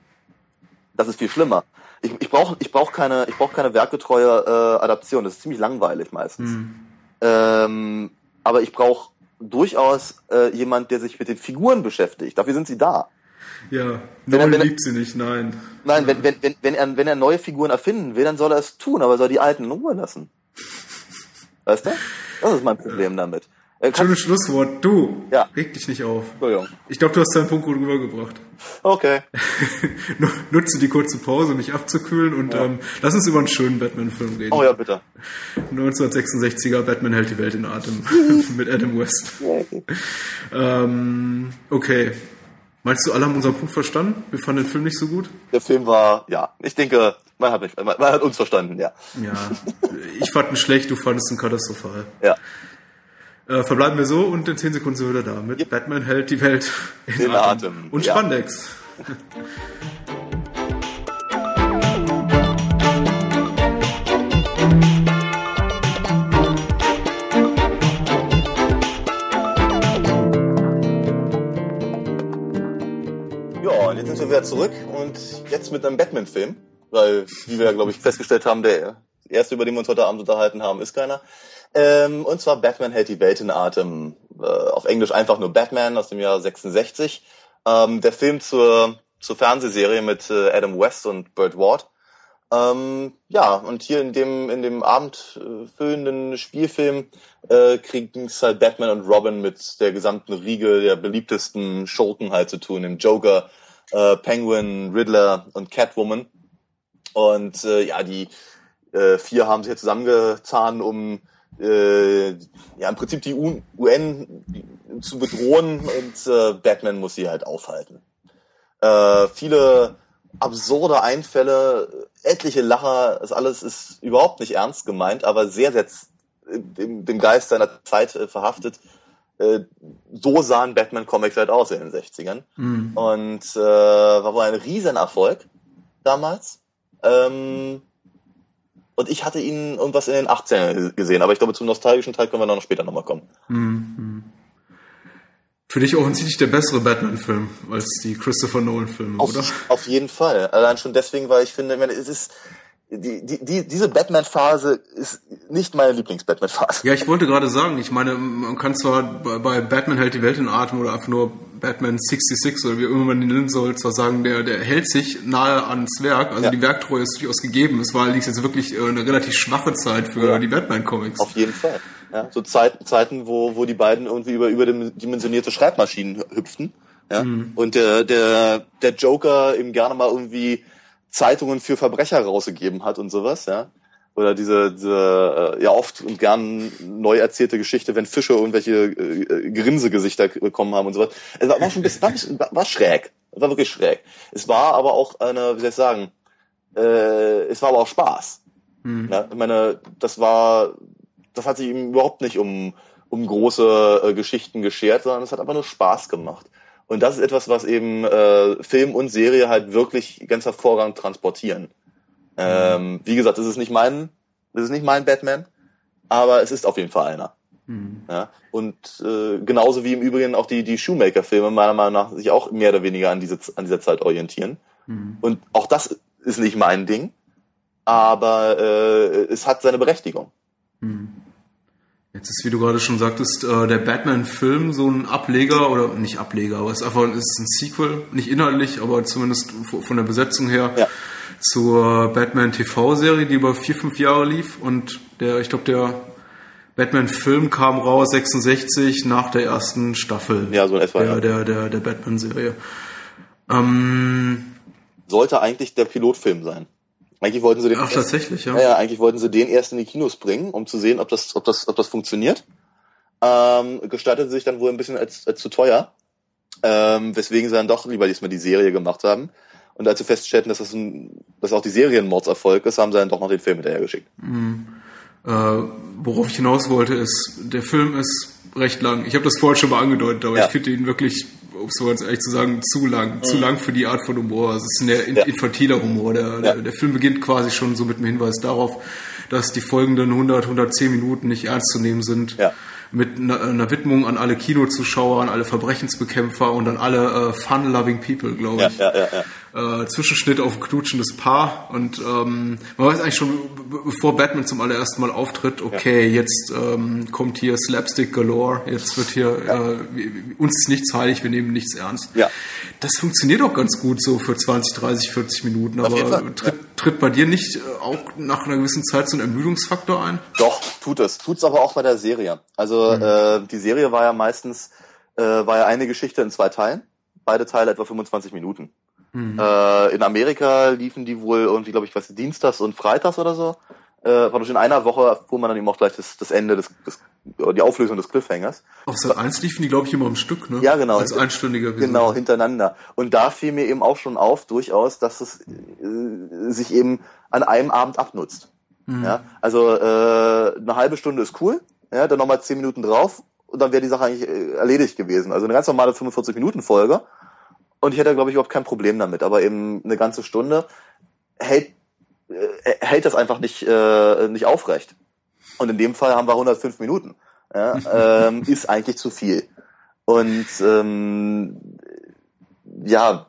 Das ist viel schlimmer. Ich, ich brauche ich brauch keine, ich brauch keine werkgetreue äh, Adaption. Das ist ziemlich langweilig meistens. Hm. Ähm, aber ich brauche durchaus äh, jemand, der sich mit den Figuren beschäftigt. Dafür sind sie da. Ja, Wenn er- Nolan er- liebt sie nicht, nein. Nein, wenn, wenn, wenn, wenn, er, wenn er neue Figuren erfinden will, dann soll er es tun, aber er soll die alten in Ruhe lassen. Weißt du? Das ist mein Problem damit. Kann, Schönes Schlusswort. Du, Ja. reg dich nicht auf. Entschuldigung. Ich glaube, du hast deinen Punkt gut rübergebracht. Okay. Nu- Nutze die kurze Pause, um mich abzukühlen und ähm, lass uns über einen schönen Batman-Film reden. Oh ja, bitte. 1966er Batman hält die Welt in Atem mit Adam West. Ähm, okay. Meinst du, alle haben unseren Punkt verstanden? Wir fanden den Film nicht so gut? Der Film war, ja, ich denke, man hat, mich, man, man hat uns verstanden, ja. Ja. Ich fand ihn schlecht, du fandest ihn katastrophal. Ja. Äh, verbleiben wir so und in 10 Sekunden sind wir wieder da mit Batman hält die Welt in, In Atem. Atem, Und. Spandex. Ja, und jetzt sind wir wieder zurück und jetzt mit einem Batman-Film, weil, wie wir ja, glaube ich, festgestellt haben, der erste, über den wir uns heute Abend unterhalten haben, ist keiner. Ähm, und zwar Batman hält die Welt in Atem. Äh, auf Englisch einfach nur Batman aus dem Jahr 66. Ähm, der Film zur, zur Fernsehserie mit äh, Adam West und Burt Ward. Ähm, ja, und hier in dem, in dem abendfüllenden Spielfilm äh, kriegen es halt Batman und Robin mit der gesamten Riege der beliebtesten Schurken halt zu tun, dem Joker, äh, Penguin, Riddler und Catwoman. Und äh, ja, die äh, vier haben sich jetzt zusammengezahnt, um äh, ja im Prinzip die UN, UN zu bedrohen und äh, Batman muss sie halt aufhalten. Äh, viele absurde Einfälle, etliche Lacher, das alles ist überhaupt nicht ernst gemeint, aber sehr, sehr dem, dem Geist seiner Zeit äh, verhaftet. Äh, so sahen Batman-Comics halt aus in den 60ern. Mhm. Und äh, war wohl ein Riesenerfolg damals. Ähm, und ich hatte ihn irgendwas in den 18ern gesehen, aber ich glaube, zum nostalgischen Teil können wir noch später nochmal kommen. Mhm. Für dich offensichtlich der bessere Batman-Film als die Christopher Nolan-Filme, oder? auf jeden Fall. Allein schon deswegen, weil ich finde, ich meine, es ist die, die, die, diese Batman-Phase ist nicht meine Lieblings-Batman-Phase. Ja, ich wollte gerade sagen, ich meine, man kann zwar bei, bei Batman hält die Welt in Atem oder einfach nur Batman 66 oder wie immer man ihn nennen soll, zwar sagen, der, der hält sich nahe ans Werk, also Ja. die Werktreue ist durchaus gegeben. Es war allerdings jetzt wirklich äh, eine relativ schwache Zeit für Ja. die Batman-Comics. Auf jeden Fall. Ja, so Zeiten, Zeiten, wo, wo die beiden irgendwie über überdimensionierte Schreibmaschinen hüpften. Ja? Und der, der, der Joker eben gerne mal irgendwie Zeitungen für Verbrecher rausgegeben hat und sowas, ja. Oder diese, diese äh, ja oft und gern neu erzählte Geschichte, wenn Fische irgendwelche äh, Grinsegesichter bekommen haben und sowas. Es war, war schon ein bisschen, war, ein bisschen, war, war schräg. Es war wirklich schräg. Es war aber auch eine, wie soll ich sagen, äh, es war aber auch Spaß. Mhm. Ja, ich meine, das war, das hat sich ihm überhaupt nicht um, um große äh, Geschichten geschert, sondern es hat einfach nur Spaß gemacht. Und das ist etwas, was eben äh, Film und Serie halt wirklich ganz hervorragend transportieren. Ähm, wie gesagt, es ist nicht mein, es ist nicht mein Batman, aber es ist auf jeden Fall einer. Mhm. Ja? Und äh, genauso wie im Übrigen auch die, die Shoemaker-Filme meiner Meinung nach sich auch mehr oder weniger an, diese, an dieser Zeit orientieren. Mhm. Und auch das ist nicht mein Ding, aber äh, es hat seine Berechtigung. Mhm. Jetzt ist, wie du gerade schon sagtest, äh, der Batman-Film so ein Ableger oder nicht Ableger, aber es ist einfach ist ein Sequel, nicht inhaltlich, aber zumindest von der Besetzung her Ja. zur Batman TV-Serie, die über vier, fünf Jahre lief und der, ich glaube, der Batman-Film kam raus 66 nach der ersten Staffel Ja, so in etwa, der, ja. der, der, der Batman-Serie. Ähm, Sollte eigentlich der Pilotfilm sein. Eigentlich wollten sie den ach, erst, tatsächlich, ja. ja, ja, eigentlich wollten sie den erst in die Kinos bringen, um zu sehen, ob das, ob das, ob das funktioniert. Ähm, gestaltete sich dann wohl ein bisschen als, als zu teuer, ähm, weswegen sie dann doch lieber diesmal die Serie gemacht haben. Und als sie feststellten, dass das, ein, dass auch die Serie ein Mordserfolg ist, haben sie dann doch noch den Film hinterher geschickt. Äh, worauf ich hinaus wollte, ist, der Film ist recht lang. Ich habe das vorhin schon mal angedeutet, aber Ja. ich finde ihn wirklich, um es so ganz ehrlich zu sagen, zu lang. Zu lang für die Art von Humor. Es ist ein Ja. infantiler Humor. Der, Ja. der, der Film beginnt quasi schon so mit dem Hinweis darauf, dass die folgenden 100, 110 Minuten nicht ernst zu nehmen sind. Ja. mit einer, einer Widmung an alle Kinozuschauer, an alle Verbrechensbekämpfer und an alle äh, fun-loving people, glaube ich. Ja, ja, ja, ja äh, Zwischenschnitt auf knutschendes Paar und ähm, man weiß eigentlich schon, bevor Batman zum allerersten Mal auftritt, okay, ja. jetzt ähm, kommt hier Slapstick galore, jetzt wird hier ja. äh, uns ist nichts heilig, wir nehmen nichts ernst. Ja. Das funktioniert auch ganz gut so für 20, 30, 40 Minuten, aber tritt, tritt bei dir nicht äh, auch nach einer gewissen Zeit so ein Ermüdungsfaktor ein? Doch, tut es. Tut es aber auch bei der Serie. Also mhm. äh, die Serie war ja meistens äh, war ja eine Geschichte in zwei Teilen. Beide Teile etwa 25 Minuten. Mhm. Äh, in Amerika liefen die wohl irgendwie, glaube ich, was Dienstags und Freitags oder so. Äh, praktisch in einer Woche erfuhr man dann eben auch gleich das, das Ende des, des die Auflösung des Cliffhangers. Auf Sat 1 liefen die, glaube ich, immer am Stück, ne? Ja, genau. Als einstündiger. Genau, hintereinander. Und da fiel mir eben auch schon auf, durchaus, dass es äh, sich eben an einem Abend abnutzt. Mhm. Ja, also äh, eine halbe Stunde ist cool, ja, dann nochmal zehn Minuten drauf und dann wäre die Sache eigentlich äh, erledigt gewesen. Also eine ganz normale 45-Minuten-Folge und ich hätte, glaube ich, überhaupt kein Problem damit. Aber eben eine ganze Stunde hält, äh, hält das einfach nicht, äh, nicht aufrecht. Und in dem Fall haben wir 105 Minuten. Ja, ähm, ist eigentlich zu viel. Und ähm, ja,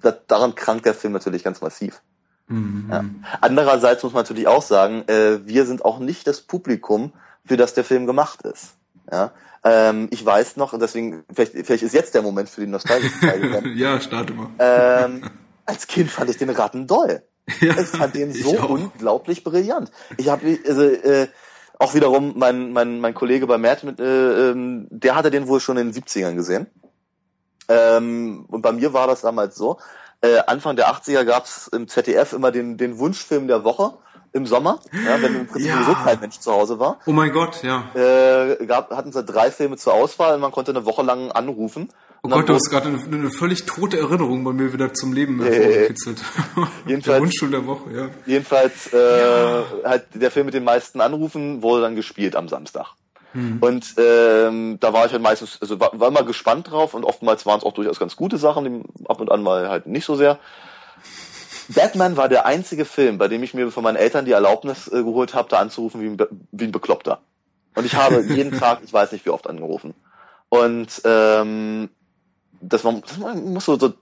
das, daran krankt der Film natürlich ganz massiv. Mhm. Ja. Andererseits muss man natürlich auch sagen, äh, wir sind auch nicht das Publikum, für das der Film gemacht ist. Ja? Ähm, ich weiß noch, und deswegen, vielleicht, vielleicht ist jetzt der Moment für die nostalgische Teil ja, starte mal. Ähm, als Kind fand ich den Ratten doll. Ja, ich fand den so unglaublich brillant. Ich habe also, äh, auch wiederum mein, mein, mein Kollege bei Matt, mit, äh, ähm, der hatte den wohl schon in den 70ern gesehen. Ähm, und bei mir war das damals so. Äh, Anfang der 80er gab's im ZDF immer den, den Wunschfilm der Woche im Sommer, ja, wenn im Prinzip ja. sowieso kein Mensch zu Hause war. Oh mein Gott, ja. Äh, gab, hatten sie drei Filme zur Auswahl und man konnte eine Woche lang anrufen. Oh Gott, du hast gerade eine, eine, völlig tote Erinnerung bei mir wieder zum Leben hervorgekitzelt. Äh, jedenfalls, der Wunschschul der Woche, ja. Jedenfalls, äh, halt der Film mit den meisten Anrufen wurde dann gespielt am Samstag. Hm. Und ähm, da war ich halt meistens, also war, war immer gespannt drauf und oftmals waren es auch durchaus ganz gute Sachen, ab und an mal halt nicht so sehr. Batman war der einzige Film, bei dem ich mir von meinen Eltern die Erlaubnis äh, geholt habe, da anzurufen wie ein, Be wie ein Bekloppter. Und ich habe jeden Tag, ich weiß nicht wie oft angerufen. Und ähm, das, war, das muss so, so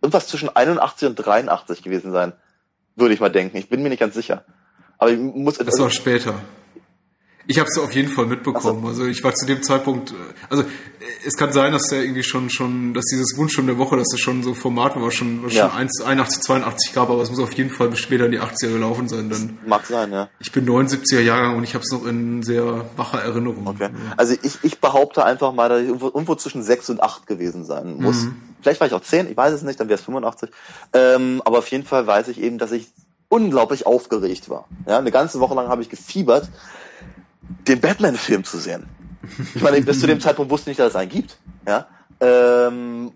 irgendwas zwischen 81 und 83 gewesen sein, würde ich mal denken. Ich bin mir nicht ganz sicher. Aber ich muss. Das war später. Ich habe es auf jeden Fall mitbekommen. So. Also ich war zu dem Zeitpunkt, äh, also äh, es kann sein, dass der irgendwie schon, schon, dass dieses Wunsch schon der Woche, dass das schon so Format war, schon, was ja. schon 81, 82 gab, aber es muss auf jeden Fall bis später in die 80er gelaufen sein. Dann. Mag sein, ja. Ich bin 79er Jahrgang und ich habe es noch in sehr wacher Erinnerung. Okay. Also ich, ich behaupte einfach mal, dass ich irgendwo, irgendwo zwischen 6 und 8 gewesen sein muss. Mhm. Vielleicht war ich auch 10, ich weiß es nicht, dann wäre es 85. Ähm, aber auf jeden Fall weiß ich eben, dass ich unglaublich aufgeregt war. Ja, eine ganze Woche lang habe ich gefiebert den Batman-Film zu sehen. Ich meine, bis zu dem Zeitpunkt wusste ich nicht, dass es einen gibt. Ja. Ähm,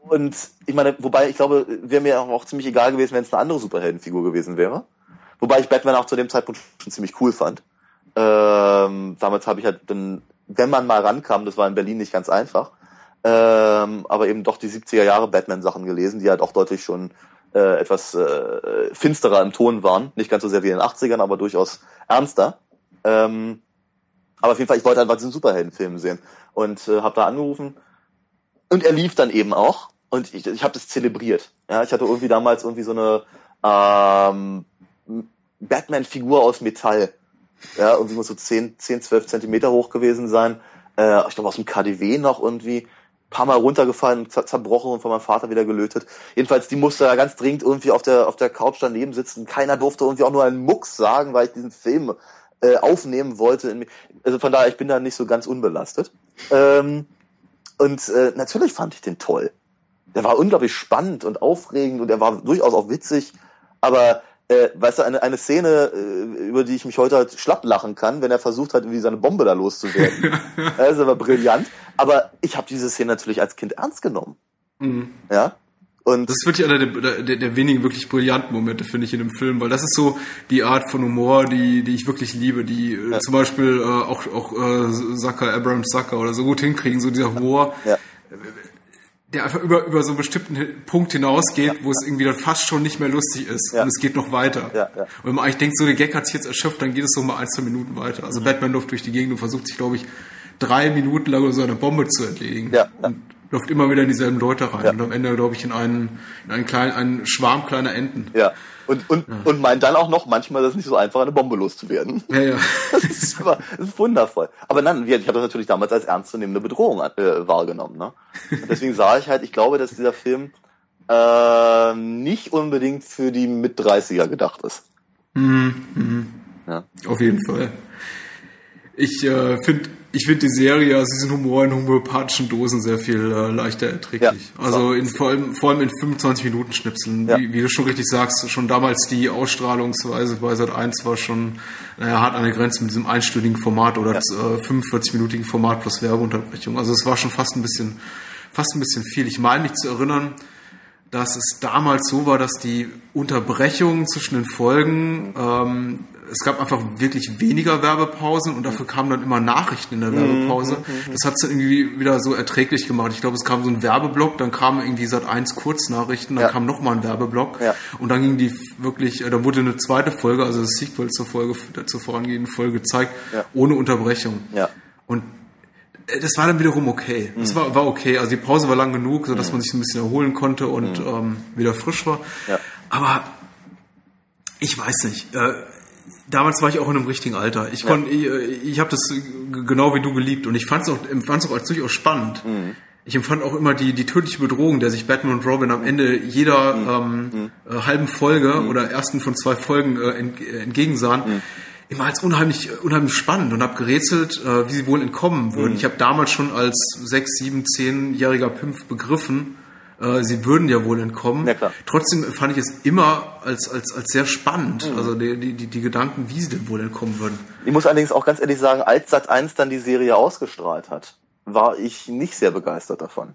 und ich meine, wobei ich glaube, wäre mir auch ziemlich egal gewesen, wenn es eine andere Superheldenfigur gewesen wäre. Wobei ich Batman auch zu dem Zeitpunkt schon ziemlich cool fand. Ähm, damals habe ich halt dann, wenn man mal rankam, das war in Berlin nicht ganz einfach, ähm, aber eben doch die 70er Jahre Batman-Sachen gelesen, die halt auch deutlich schon äh, etwas äh, finsterer im Ton waren. Nicht ganz so sehr wie in den 80ern, aber durchaus ernster. Ähm, aber auf jeden Fall, ich wollte einfach diesen Superheldenfilm sehen und äh, habe da angerufen und er lief dann eben auch und ich, ich habe das zelebriert. Ja, ich hatte irgendwie damals irgendwie so eine ähm, Batman-Figur aus Metall. Ja, irgendwie muss so 10, 10, 12 Zentimeter hoch gewesen sein. Äh, ich glaube aus dem KDW noch irgendwie. Paar Mal runtergefallen, zerbrochen und von meinem Vater wieder gelötet. Jedenfalls, die musste da ganz dringend irgendwie auf der, auf der Couch daneben sitzen. Keiner durfte irgendwie auch nur einen Mucks sagen, weil ich diesen Film äh, aufnehmen wollte. Also von daher, ich bin da nicht so ganz unbelastet. Ähm, und äh, natürlich fand ich den toll. Der war unglaublich spannend und aufregend und er war durchaus auch witzig. Aber äh, weißt du, eine, eine Szene, äh, über die ich mich heute halt schlapp lachen kann, wenn er versucht hat, irgendwie seine Bombe da loszuwerden. das war brillant. Aber ich habe diese Szene natürlich als Kind ernst genommen. Mhm. Ja. Und das ist wirklich einer der, der, der wenigen wirklich brillanten Momente, finde ich, in dem Film, weil das ist so die Art von Humor, die, die ich wirklich liebe, die äh, ja. zum Beispiel äh, auch, auch äh, Zucker, Abraham Zucker oder so gut hinkriegen, so dieser Humor. Ja. der einfach über, über so einen bestimmten Punkt hinausgeht, Ja, wo es irgendwie dann fast schon nicht mehr lustig ist und es geht noch weiter. Und wenn man eigentlich denkt, so der Gag hat sich jetzt erschöpft, dann geht es so mal ein, zwei Minuten weiter. Mhm. Also Batman läuft durch die Gegend und versucht sich, glaube ich, drei Minuten lang so eine Bombe zu entledigen. Ja, ja. Und läuft immer wieder in dieselben Leute rein Ja. und am Ende, glaube ich, in einen, in einen kleinen, einen Schwarm kleiner Enten. Ja. Und, und, und meint dann auch noch, manchmal ist es nicht so einfach, eine Bombe loszuwerden. Ja, ja. Das ist, aber, das ist wundervoll. Aber nein, ich habe das natürlich damals als ernstzunehmende Bedrohung äh, wahrgenommen. Ne? Und deswegen sah ich halt, ich glaube, dass dieser Film äh, nicht unbedingt für die Mit-30er gedacht ist. Ja. Auf jeden Fall. Ich äh, finde ich find die Serie, also diesen Humor in homöopathischen Dosen sehr viel äh, leichter erträglich. Ja. Also in, vor, allem, vor allem in 25 Minuten Schnipseln. Ja. Wie, wie du schon richtig sagst, schon damals die Ausstrahlungsweise bei Sat 1 war schon naja, hart an der Grenze mit diesem einstündigen Format oder Ja. äh, 45-minütigen Format plus Werbeunterbrechung. Also es war schon fast ein bisschen, fast ein bisschen viel. Ich meine mich zu erinnern, dass es damals so war, dass die Unterbrechungen zwischen den Folgen, ähm, es gab einfach wirklich weniger Werbepausen und dafür kamen dann immer Nachrichten in der Werbepause. Das hat es dann irgendwie wieder so erträglich gemacht. Ich glaube, es kam so ein Werbeblock, dann kamen irgendwie seit eins Kurznachrichten, dann Ja. kam nochmal ein Werbeblock Ja. und dann ging die wirklich, äh, dann wurde eine zweite Folge, also das Sequel zur Folge, zur vorangehenden Folge gezeigt, Ja. ohne Unterbrechung. Ja. Und das war dann wiederum okay. Das war, war okay. Also die Pause war lang genug, so dass man sich ein bisschen erholen konnte und ähm, wieder frisch war. Ja. Aber ich weiß nicht. Äh, damals war ich auch in einem richtigen Alter. Ich Ja. konnte, ich, äh, ich habe das genau wie du geliebt und ich fand es auch, empfand's auch als durchaus spannend. Ich empfand auch immer die, die tödliche Bedrohung, der sich Batman und Robin am Ende jeder ähm, äh, halben Folge oder ersten von zwei Folgen äh, äh, entgegensahen. Immer als unheimlich, unheimlich spannend und habe gerätselt, äh, wie sie wohl entkommen würden. Ich habe damals schon als sechs, sieben, zehnjähriger Pimpf begriffen, äh, sie würden ja wohl entkommen. Ja. Trotzdem fand ich es immer als, als, als sehr spannend, also die, die, die, die Gedanken, wie sie denn wohl entkommen würden. Ich muss allerdings auch ganz ehrlich sagen, als Sat 1 dann die Serie ausgestrahlt hat, war ich nicht sehr begeistert davon.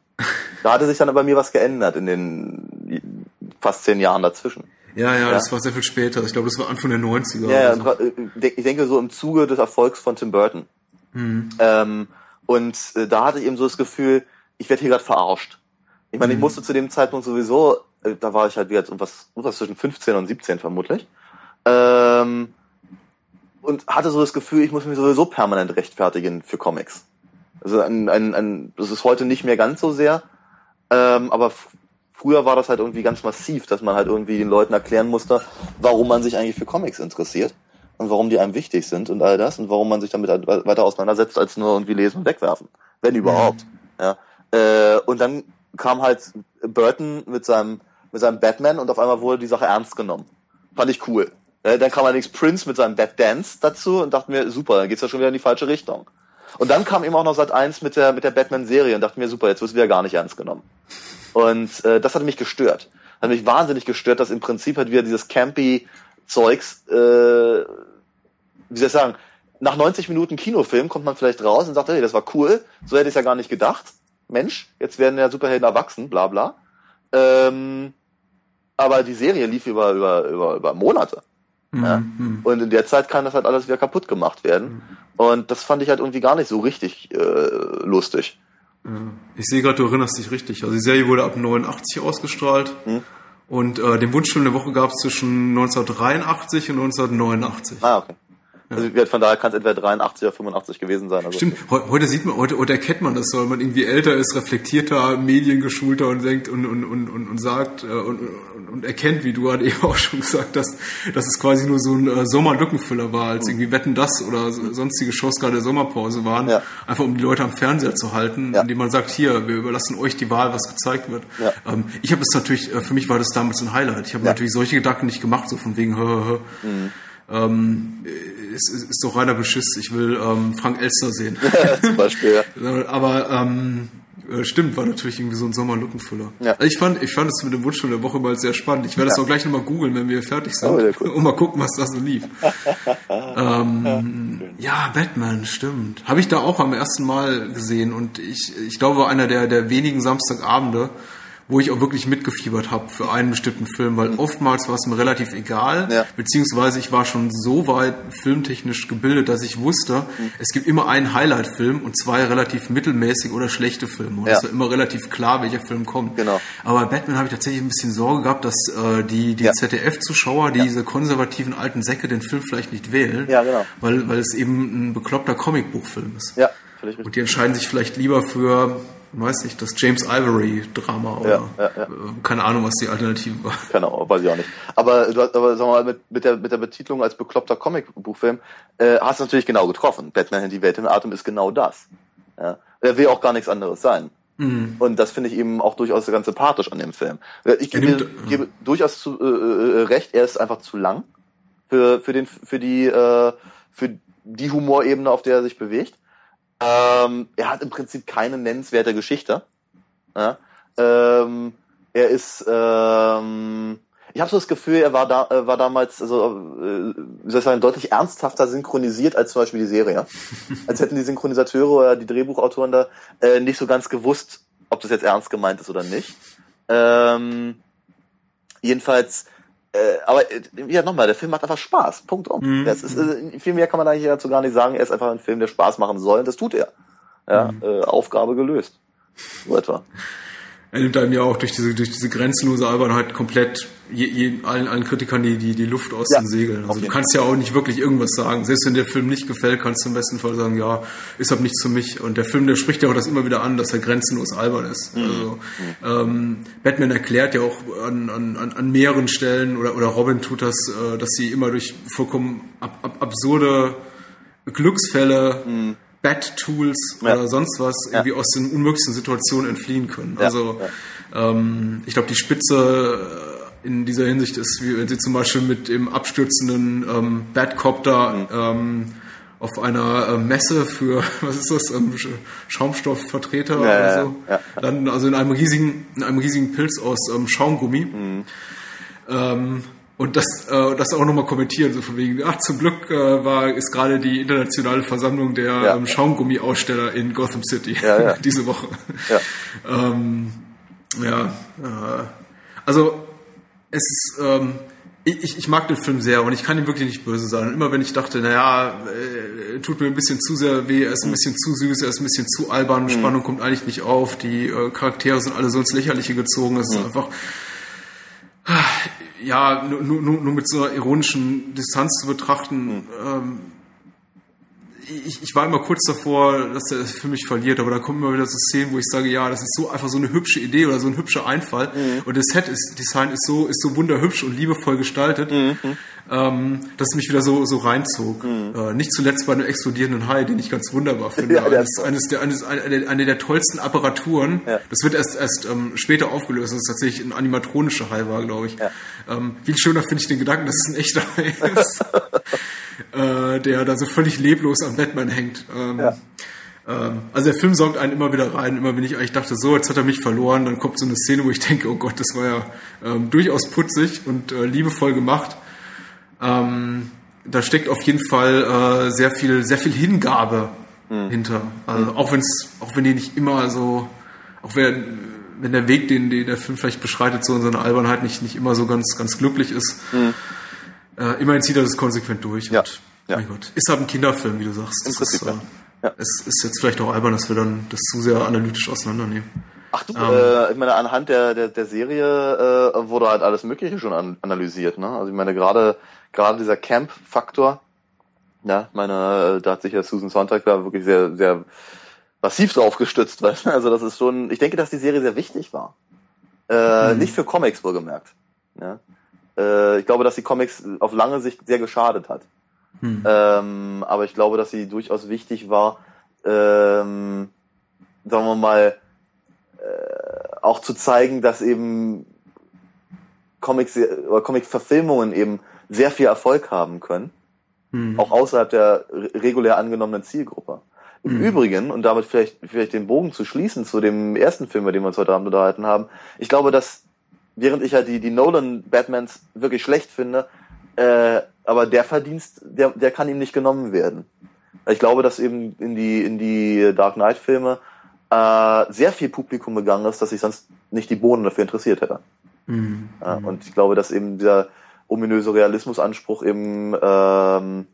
Da hatte sich dann bei mir was geändert in den fast zehn Jahren dazwischen. Ja, ja, das war sehr viel später. Ich glaube, das war Anfang der 90er. Ja, ja, so. und ich denke so im Zuge des Erfolgs von Tim Burton. Ähm, und äh, da hatte ich eben so das Gefühl, ich werde hier gerade verarscht. Ich meine, ich musste zu dem Zeitpunkt sowieso, äh, da war ich halt wieder was, was zwischen 15 und 17 vermutlich. Ähm, und hatte so das Gefühl, ich muss mich sowieso permanent rechtfertigen für Comics. Also ein, ein, ein, das ist heute nicht mehr ganz so sehr, ähm, aber früher war das halt irgendwie ganz massiv, dass man halt irgendwie den Leuten erklären musste, warum man sich eigentlich für Comics interessiert und warum die einem wichtig sind und all das und warum man sich damit halt weiter auseinandersetzt, als nur irgendwie lesen und wegwerfen. Wenn überhaupt. Ja. Äh, und dann kam halt Burton mit seinem, mit seinem Batman und auf einmal wurde die Sache ernst genommen. Fand ich cool. Äh, dann kam allerdings Prince mit seinem Bat Dance dazu und dachte mir, super, dann geht's ja schon wieder in die falsche Richtung. Und dann kam eben auch noch Sat 1 mit der, mit der Batman-Serie und dachte mir, super, jetzt wirst du wieder gar nicht ernst genommen. Und äh, das hat mich gestört. Hat mich wahnsinnig gestört, dass im Prinzip halt wieder dieses campy Zeugs, äh, wie soll ich sagen, nach 90 Minuten Kinofilm kommt man vielleicht raus und sagt, hey, das war cool, so hätte ich ja gar nicht gedacht. Mensch, jetzt werden ja Superhelden erwachsen, bla bla. Ähm, aber die Serie lief über, über, über, über Monate. Ja? Mhm. Und in der Zeit kann das halt alles wieder kaputt gemacht werden. Und das fand ich halt irgendwie gar nicht so richtig äh, lustig. Ja. Ich sehe gerade, du erinnerst dich richtig. Also die Serie wurde ab 89 ausgestrahlt. Hm. Und äh, den Wunschfilm der Woche gab es zwischen 1983 und 1989. Ah, okay. Also von daher kann es entweder 83 oder 85 gewesen sein. Also Stimmt, Heu- heute sieht man, heute, heute erkennt man das, weil man irgendwie älter ist, reflektierter, mediengeschulter und denkt und, und, und, und, und sagt äh, und, und, und erkennt, wie du gerade eben auch schon gesagt hast, dass es quasi nur so ein äh, Sommerlückenfüller war, als irgendwie Wetten das oder so- sonstige Shows gerade der Sommerpause waren, Ja. einfach um die Leute am Fernseher zu halten, Ja. indem man sagt, hier, wir überlassen euch die Wahl, was gezeigt wird. Ja. Ähm, ich habe das natürlich, äh, für mich war das damals ein Highlight. Ich habe natürlich solche Gedanken nicht gemacht, so von wegen, hö, hö, hö. Ähm, ist, ist, ist doch reiner Beschiss. Ich will ähm, Frank Elster sehen. zum Beispiel, ja. Aber ähm, äh, stimmt, war natürlich irgendwie so ein Sommerlückenfüller. Ja. Also Ich fand, ich fand es mit dem Wunschfilm der Woche mal sehr spannend. Ich werde das Ja. auch gleich nochmal googeln, wenn wir fertig sind. Oh. Und mal gucken, was da so lief. ähm, ja, Batman, stimmt. Habe ich da auch am ersten Mal gesehen und ich, ich glaube, war einer der, der wenigen Samstagabende, wo ich auch wirklich mitgefiebert habe für einen bestimmten Film, weil oftmals war es mir relativ egal, Ja. beziehungsweise ich war schon so weit filmtechnisch gebildet, dass ich wusste, es gibt immer einen Highlight-Film und zwei relativ mittelmäßig oder schlechte Filme. Und Ja. es war immer relativ klar, welcher Film kommt. Genau. Aber bei Batman habe ich tatsächlich ein bisschen Sorge gehabt, dass äh, die, die Ja. ZDF-Zuschauer, diese konservativen alten Säcke, den Film vielleicht nicht wählen, Ja, genau. weil, weil es eben ein bekloppter Comicbuchfilm ist. Ja, völlig Und richtig. die entscheiden sich vielleicht lieber für, weiß nicht, das James Ivory-Drama oder Ja, ja, ja. äh, keine Ahnung, was die Alternative war. Keine Ahnung, weiß ich auch nicht. Aber, du hast, aber wir mal, mit, mit, der, mit der Betitelung als bekloppter Comicbuchfilm äh, hast du natürlich genau getroffen. Batman die Welt in Atem ist genau das. Ja. Er will auch gar nichts anderes sein. Mhm. Und das finde ich eben auch durchaus ganz sympathisch an dem Film. Äh, Ich gebe, nimmt- gebe durchaus zu, äh, äh, recht, er ist einfach zu lang für, für, den, für, die, äh, für die Humorebene, auf der er sich bewegt. Ähm, er hat im Prinzip keine nennenswerte Geschichte. Ja? Ähm, er ist, ähm, ich habe so das Gefühl, er war da, äh, war damals, also äh, wie soll ich sagen, deutlich ernsthafter synchronisiert als zum Beispiel die Serie. als hätten die Synchronisateure oder die Drehbuchautoren da äh, nicht so ganz gewusst, ob das jetzt ernst gemeint ist oder nicht. Ähm, jedenfalls, äh, aber äh, ja nochmal, der Film macht einfach Spaß. Punkt um. Mhm. Das ist, äh, viel mehr kann man eigentlich dazu gar nicht sagen. Er ist einfach ein Film, der Spaß machen soll. Und das tut er. Ja, äh, Aufgabe gelöst. So etwa. Er nimmt einem ja auch durch diese, durch diese grenzenlose Albernheit komplett je, je, allen, allen Kritikern die, die, die Luft aus Ja, den Segeln. Also du kannst ja auch nicht wirklich irgendwas sagen. Selbst wenn der Film nicht gefällt, kannst du im besten Fall sagen, ja, ist halt nichts für mich. Und der Film, der spricht ja auch das immer wieder an, dass er grenzenlos albern ist. Mhm. Also ähm, Batman erklärt ja auch an, an, an- an mehreren Stellen, oder, oder Robin tut das, äh, dass sie immer durch vollkommen ab, ab, absurde Glücksfälle, Bat-Tools Mhm. Ja. oder sonst was irgendwie aus den unmöglichsten Situationen entfliehen können. Ja, Also ähm, ich glaube, die Spitze äh, in dieser Hinsicht ist, wie wenn sie zum Beispiel mit dem abstürzenden ähm, Batcopter Mhm. ähm, auf einer äh, Messe für, was ist das, ähm, Sch- Schaumstoffvertreter Ja, oder ja, so, ja. dann also in einem riesigen, in einem riesigen Pilz aus ähm, Schaumgummi. Mhm. Und das, äh, das auch nochmal kommentieren, so von wegen, ach, zum Glück äh, war, ist gerade die internationale Versammlung der Ja. ähm, Schaumgummi-Aussteller in Gotham City Ja, ja. diese Woche. Ja. ähm, ja, äh, also es ist, ähm, ich, ich- mag den Film sehr und ich kann ihm wirklich nicht böse sein. Und immer wenn ich dachte, naja, äh, tut mir ein bisschen zu sehr weh, er ist ein bisschen zu süß, er ist ein bisschen zu albern, Spannung kommt eigentlich nicht auf, die äh, Charaktere sind alle so ins Lächerliche gezogen, es ist einfach ja, nur, nur, nur mit so einer ironischen Distanz zu betrachten. Ähm, ich, ich war immer kurz davor, dass der Film mich verliert, aber da kommen immer wieder so Szenen, wo ich sage, ja, das ist so einfach so eine hübsche Idee oder so ein hübscher Einfall. Und das Set ist, Design ist so, ist so wunderhübsch und liebevoll gestaltet, ähm, dass es mich wieder so, so reinzog. Äh, nicht zuletzt bei einem explodierenden Hai, den ich ganz wunderbar finde. Ja, eines, ist eines der, eines, eine, eine der tollsten Apparaturen. Ja. Das wird erst, erst ähm, später aufgelöst, dass es tatsächlich ein animatronischer Hai war, glaube ich. Ja. Ähm, viel schöner finde ich den Gedanken, dass es ein echter Hai ist, äh, der da so völlig leblos am Batman hängt. Ähm, Ja. ähm, also der Film sorgt einen immer wieder rein, immer wenn ich eigentlich dachte, so, jetzt hat er mich verloren, dann kommt so eine Szene, wo ich denke, oh Gott, das war ja ähm, durchaus putzig und äh, liebevoll gemacht. Ähm, da steckt auf jeden Fall äh, sehr viel, sehr viel Hingabe hinter. Also auch wenn's, auch wenn die nicht immer so, auch wenn, wenn der Weg, den, den der Film vielleicht beschreitet, so in seiner Albernheit nicht, nicht immer so ganz, ganz glücklich ist. Äh, immerhin zieht er das konsequent durch. Ja, Und, ja. Mein Gott, ist halt ein Kinderfilm, wie du sagst. Im Prinzip, ist, ja. äh, Ja. Es ist jetzt vielleicht auch albern, dass wir dann das zu sehr analytisch auseinandernehmen. Ach du, Ähm. äh, ich meine, anhand der, der, der Serie äh, wurde halt alles Mögliche schon an, analysiert. Ne? Also ich meine, gerade gerade dieser Camp-Faktor, ja, ich meine, äh, da hat sich ja Susan Sontag da wirklich sehr, sehr massiv drauf gestützt. Weißt? du? Also das ist schon, ich denke, dass die Serie sehr wichtig war. Äh, Mhm. Nicht für Comics wohlgemerkt. Ja? Äh, ich glaube, dass die Comics auf lange Sicht sehr geschadet hat. Hm. Ähm, aber ich glaube, dass sie durchaus wichtig war, ähm, sagen wir mal, äh, auch zu zeigen, dass eben Comics oder Comic-Verfilmungen eben sehr viel Erfolg haben können, Hm. auch außerhalb der re- regulär angenommenen Zielgruppe. Im Mhm. Übrigen, und damit vielleicht, vielleicht den Bogen zu schließen zu dem ersten Film, über den wir uns heute Abend unterhalten haben, ich glaube, dass, während ich halt die, die Nolan-Batmans wirklich schlecht finde, äh, aber der Verdienst, der, der kann ihm nicht genommen werden. Ich glaube, dass eben in die, in die Dark Knight-Filme äh, sehr viel Publikum gegangen ist, das sich sonst nicht die Bohnen dafür interessiert hätte. Mhm. Ja, und ich glaube, dass eben dieser ominöse Realismusanspruch eben, ähm,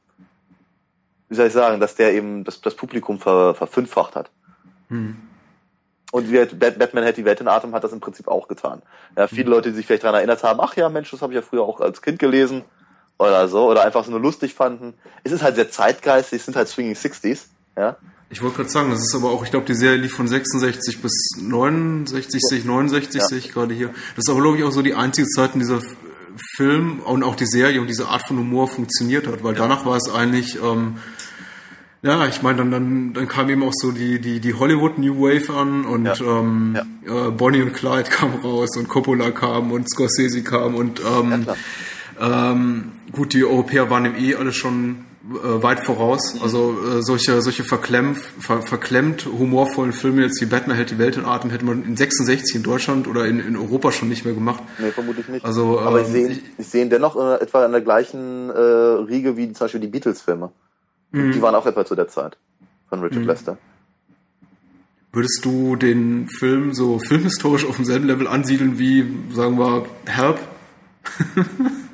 wie soll ich sagen, dass der eben das, das Publikum ver, verfünffacht hat. Mhm. Und Batman hält die Welt in Atem hat das im Prinzip auch getan. Ja, viele mhm. Leute, die sich vielleicht daran erinnert haben, ach ja, Mensch, das habe ich ja früher auch als Kind gelesen oder so, oder einfach so nur lustig fanden. Es ist halt sehr zeitgeistig, es sind halt Swinging Sixties, ja. Ich wollte gerade sagen, das ist aber auch, ich glaube, die Serie lief von 66 bis 69, ja. 69 ja. sehe ich gerade hier. Das ist aber, glaube ich, auch so die einzige Zeit in dieser Film und auch die Serie und diese Art von Humor funktioniert hat, weil ja. danach war es eigentlich, ähm, ja, ich meine, dann, dann, dann kam eben auch so die, die, die Hollywood New Wave an und ja. Ähm, ja. Äh, Bonnie und Clyde kam raus und Coppola kam und Scorsese kam und ähm, ähm, gut, die Europäer waren im eh alle schon äh, weit voraus. Also äh, solche, solche verklemmt, ver, verklemmt humorvollen Filme jetzt wie Batman hält die Welt in Atem hätte man in 66 in Deutschland oder in, in Europa schon nicht mehr gemacht. Nee, vermutlich nicht. Also, Aber ähm, ich sehe ich seh ihn dennoch äh, etwa in der gleichen äh, Riege wie zum Beispiel die Beatles-Filme. Mhm. Die waren auch etwa zu der Zeit von Richard mhm. Lester. Würdest du den Film so filmhistorisch auf demselben Level ansiedeln wie, sagen wir, Help?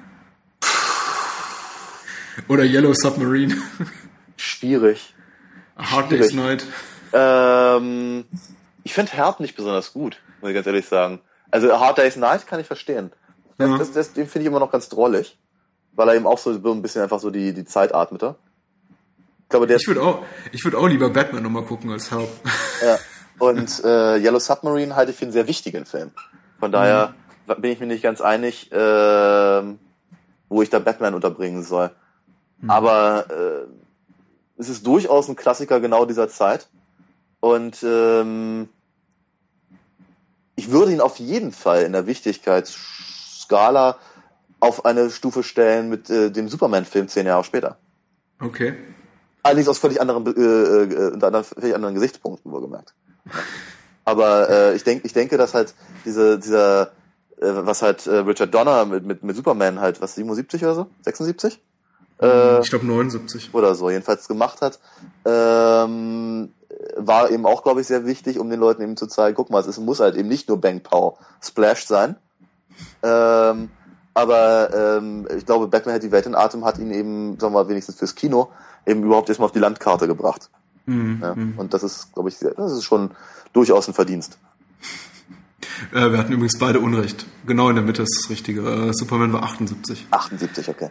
Oder Yellow Submarine. Schwierig. A Hard Schwierig. Day's Night. Ähm, ich finde Herb nicht besonders gut, muss ich ganz ehrlich sagen. Also A Hard Day's Night kann ich verstehen. Das, ja. das, das, den finde ich immer noch ganz drollig, weil er eben auch so ein bisschen einfach so die, die Zeit atmete. Ich, glaube, der ich würde auch, ich würde auch lieber Batman nochmal gucken als Herb. Ja. Und äh, Yellow Submarine halte ich für einen sehr wichtigen Film. Von daher mhm. bin ich mir nicht ganz einig, äh, wo ich da Batman unterbringen soll. Mhm. Aber äh, es ist durchaus ein Klassiker genau dieser Zeit. Und ähm, ich würde ihn auf jeden Fall in der Wichtigkeitsskala auf eine Stufe stellen mit äh, dem Superman-Film zehn Jahre später. Okay. Allerdings aus völlig anderen, äh, äh, völlig anderen Gesichtspunkten, wohlgemerkt. Aber äh, ich denke, ich denke, dass halt diese, dieser, äh, was halt äh, Richard Donner mit, mit, mit Superman halt, was 77 oder so, 76? Äh, ich glaube 79. Oder so, jedenfalls gemacht hat. Ähm, war eben auch, glaube ich, sehr wichtig, um den Leuten eben zu zeigen, guck mal, es muss halt eben nicht nur Bang Pow Splash sein. Ähm, aber ähm, ich glaube, Batman hat die Welt in Atem hat ihn eben, sagen wir mal, wenigstens fürs Kino eben überhaupt erstmal auf die Landkarte gebracht. Mhm. Ja, mhm. und das ist, glaube ich, sehr, das ist schon durchaus ein Verdienst. Äh, wir hatten übrigens beide Unrecht. Genau in der Mitte ist das Richtige. Äh, Superman war 78. 78, okay.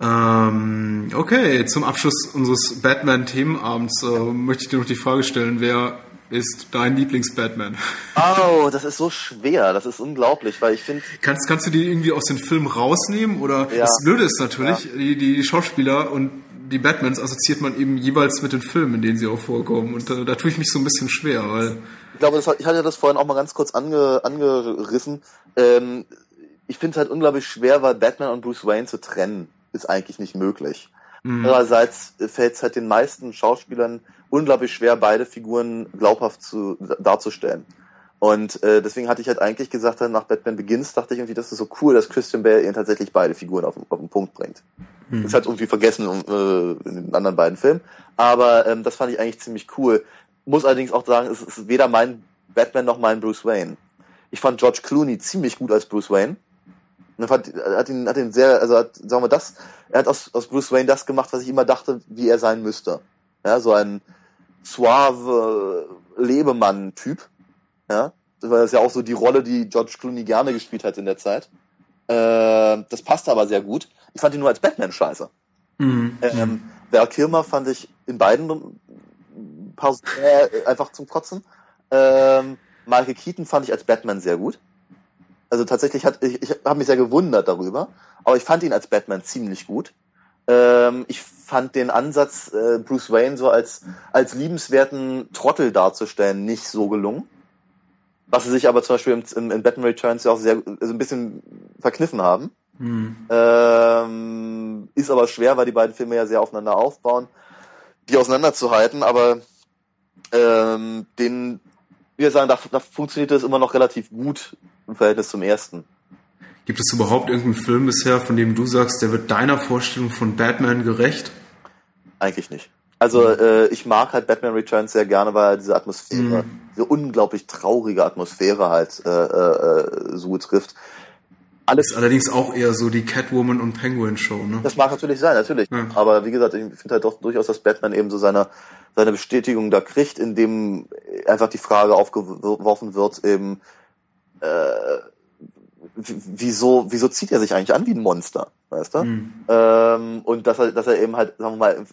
Ähm, okay, zum Abschluss unseres Batman-Themenabends äh, möchte ich dir noch die Frage stellen, wer ist dein Lieblings-Batman? Oh, das ist so schwer, das ist unglaublich, weil ich finde... Kannst, kannst du die irgendwie aus den Filmen rausnehmen? Oder ja. das Blöde ist natürlich, ja. die, die Schauspieler und die Batmans assoziiert man eben jeweils mit den Filmen, in denen sie auch vorkommen. Und äh, da tue ich mich so ein bisschen schwer, weil... Ich glaube, das, ich hatte das vorhin auch mal ganz kurz ange, angerissen. Ähm, ich finde es halt unglaublich schwer, weil Batman und Bruce Wayne zu trennen ist eigentlich nicht möglich. Mhm. Andererseits fällt es halt den meisten Schauspielern unglaublich schwer, beide Figuren glaubhaft zu, darzustellen. Und äh, deswegen hatte ich halt eigentlich gesagt, nach Batman Begins dachte ich irgendwie, das ist so cool, dass Christian Bale eben tatsächlich beide Figuren auf, auf den Punkt bringt. Mhm. Das hat irgendwie vergessen äh, in den anderen beiden Filmen. Aber ähm, das fand ich eigentlich ziemlich cool. Muss allerdings auch sagen, es ist weder mein Batman noch mein Bruce Wayne. Ich fand George Clooney ziemlich gut als Bruce Wayne. Und hat, hat ihn, hat ihn sehr, also hat, sagen wir das, er hat aus, aus Bruce Wayne das gemacht, was ich immer dachte, wie er sein müsste. Ja, so ein suave Lebemann-Typ. Ja, das war ja auch so die Rolle, die George Clooney gerne gespielt hat in der Zeit. Äh, das passte aber sehr gut. Ich fand ihn nur als Batman scheiße. Mhm. Ähm, Val Kilmer fand ich in beiden Pausen äh, einfach zum Kotzen. Ähm, Michael Keaton fand ich als Batman sehr gut. Also tatsächlich hat ich, ich habe mich sehr gewundert darüber, aber ich fand ihn als Batman ziemlich gut. Ähm, ich fand den Ansatz, äh, Bruce Wayne so als als liebenswerten Trottel darzustellen, nicht so gelungen. Was sie sich aber zum Beispiel im, in Batman Returns ja auch sehr also ein bisschen verkniffen haben. Hm. Ähm, ist aber schwer, weil die beiden Filme ja sehr aufeinander aufbauen, die auseinanderzuhalten, aber ähm, den, wir sagen, da, da funktioniert das immer noch relativ gut, im Verhältnis zum ersten. Gibt es überhaupt irgendeinen Film bisher, von dem du sagst, der wird deiner Vorstellung von Batman gerecht? Eigentlich nicht. Also äh, ich mag halt Batman Returns sehr gerne, weil er diese Atmosphäre, Mhm. diese unglaublich traurige Atmosphäre halt äh, äh, so trifft. Alles Ist allerdings auch eher so die Catwoman und Penguin Show, ne? Das mag natürlich sein, natürlich. Ja. Aber wie gesagt, ich finde halt doch durchaus, dass Batman eben so seine, seine Bestätigung da kriegt, indem einfach die Frage aufgeworfen wird, eben, äh, wieso, wieso zieht er sich eigentlich an wie ein Monster, weißt du? Mhm. Ähm, und dass er, dass er eben halt, sagen wir mal,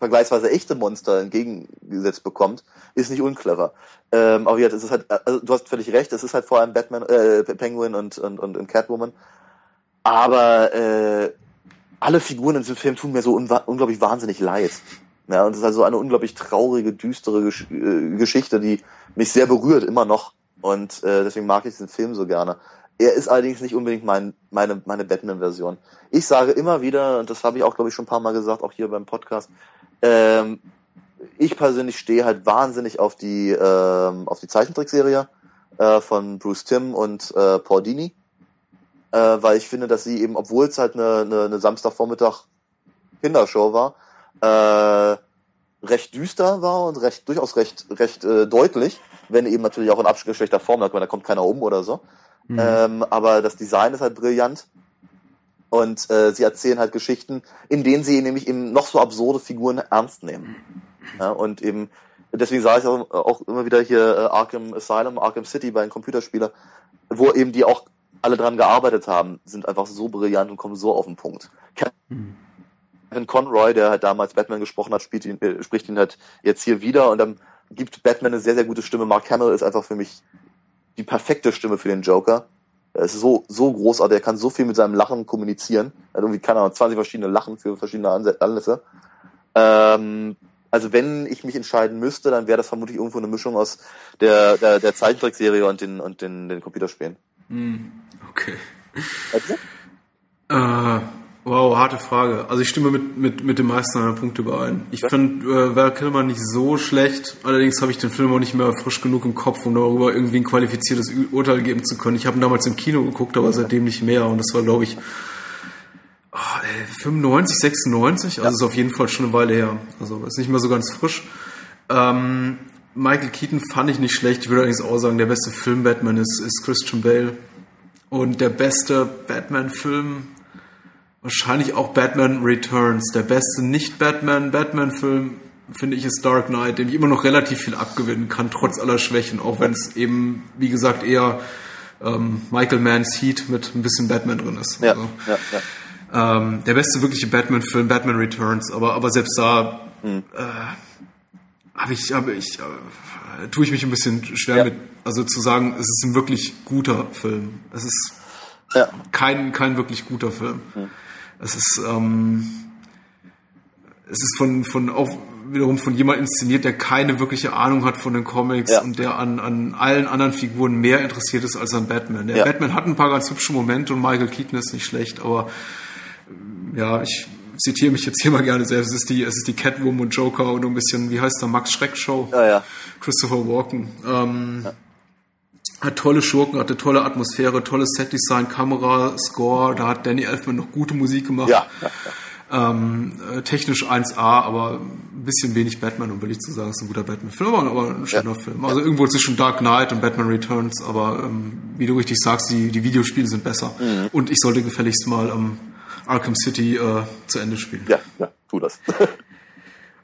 vergleichsweise echte Monster entgegengesetzt bekommt, ist nicht unclever. Ähm, aber jetzt ist es halt, also du hast völlig recht, es ist halt vor allem Batman, äh, Penguin und, und, und, und Catwoman. Aber äh, alle Figuren in diesem Film tun mir so unwa- unglaublich wahnsinnig leid. Ja, und es ist also eine unglaublich traurige, düstere Gesch äh, Geschichte, die mich sehr berührt, immer noch. Und äh, deswegen mag ich diesen Film so gerne. Er ist allerdings nicht unbedingt mein, meine, meine Batman-Version. Ich sage immer wieder, und das habe ich auch, glaube ich, schon ein paar Mal gesagt, auch hier beim Podcast, ähm, ich persönlich stehe halt wahnsinnig auf die, ähm, auf die Zeichentrickserie äh, von Bruce Timm und äh, Paul Dini. Äh, weil ich finde, dass sie eben, obwohl es halt eine, eine, eine Samstagvormittag Kindershow war, äh, recht düster war und recht durchaus recht recht äh, deutlich, wenn eben natürlich auch in abgeschwächter Form, da kommt keiner um oder so. Mhm. Ähm, aber das Design ist halt brillant. Und äh, sie erzählen halt Geschichten, in denen sie nämlich eben noch so absurde Figuren ernst nehmen. Ja, und eben, deswegen sage ich auch, auch immer wieder hier äh, Arkham Asylum, Arkham City bei den Computerspielern, wo eben die auch alle dran gearbeitet haben, sind einfach so brillant und kommen so auf den Punkt. Mhm. Kevin Conroy, der halt damals Batman gesprochen hat, spielt ihn, äh, spricht ihn halt jetzt hier wieder und dann gibt Batman eine sehr, sehr gute Stimme. Mark Hamill ist einfach für mich die perfekte Stimme für den Joker. Er ist so, so großartig, er kann so viel mit seinem Lachen kommunizieren. Er hat irgendwie, keine Ahnung, 20 verschiedene Lachen für verschiedene Anlässe. Ähm, also wenn ich mich entscheiden müsste, dann wäre das vermutlich irgendwo eine Mischung aus der, der, der Zeichentrickserie und den, und den, den Computerspielen. Mhm. Okay. Du? Äh, wow, harte Frage. Also ich stimme mit, mit, mit den meisten deiner Punkte überein. Ich finde äh, Val Kilmer nicht so schlecht, allerdings habe ich den Film auch nicht mehr frisch genug im Kopf, um darüber irgendwie ein qualifiziertes Urteil geben zu können. Ich habe ihn damals im Kino geguckt, aber seitdem nicht mehr und das war, glaube ich, oh, ey, 95, 96, also ist auf jeden Fall schon eine Weile her. Also ist nicht mehr so ganz frisch. Ähm, Michael Keaton fand ich nicht schlecht. Ich würde allerdings auch sagen, der beste Film Batman ist, ist Christian Bale. Und der beste Batman-Film wahrscheinlich auch Batman Returns. Der beste Nicht-Batman-Batman-Film finde ich ist Dark Knight, dem ich immer noch relativ viel abgewinnen kann, trotz aller Schwächen, auch wenn es eben, wie gesagt, eher ähm, Michael Manns Heat mit ein bisschen Batman drin ist. Ja, Also, ja, ja. ähm, der beste wirkliche Batman-Film, Batman Returns, aber, aber selbst da Hm. äh, habe ich, habe ich, äh, tue ich mich ein bisschen schwer Ja. mit, also zu sagen, es ist ein wirklich guter Film. Es ist ja. kein, kein wirklich guter Film. Es ist, ähm, es ist von, von auch wiederum von jemand inszeniert, der keine wirkliche Ahnung hat von den Comics Ja. und der an, an allen anderen Figuren mehr interessiert ist als an Batman. Der Ja. Batman hat ein paar ganz hübsche Momente und Michael Keaton ist nicht schlecht, aber ja, ich zitiere mich jetzt hier mal gerne selbst. Es ist die, es ist die Catwoman und Joker und ein bisschen, wie heißt der, Max Schreck Show. Ja, ja. Christopher Walken. Ähm, Hat tolle Schurken, hatte tolle Atmosphäre, tolles Setdesign, Kamera, Score. Da hat Danny Elfman noch gute Musik gemacht. Ja, ja, Ähm, äh, technisch 1A, aber ein bisschen wenig Batman, um wirklich zu sagen, ist ein guter Batman-Film, aber, ein schöner Film. Also irgendwo zwischen Dark Knight und Batman Returns, aber ähm, wie du richtig sagst, die, die Videospiele sind besser. Und ich sollte gefälligst mal ähm, Arkham City äh, zu Ende spielen. ja, ja, tu das.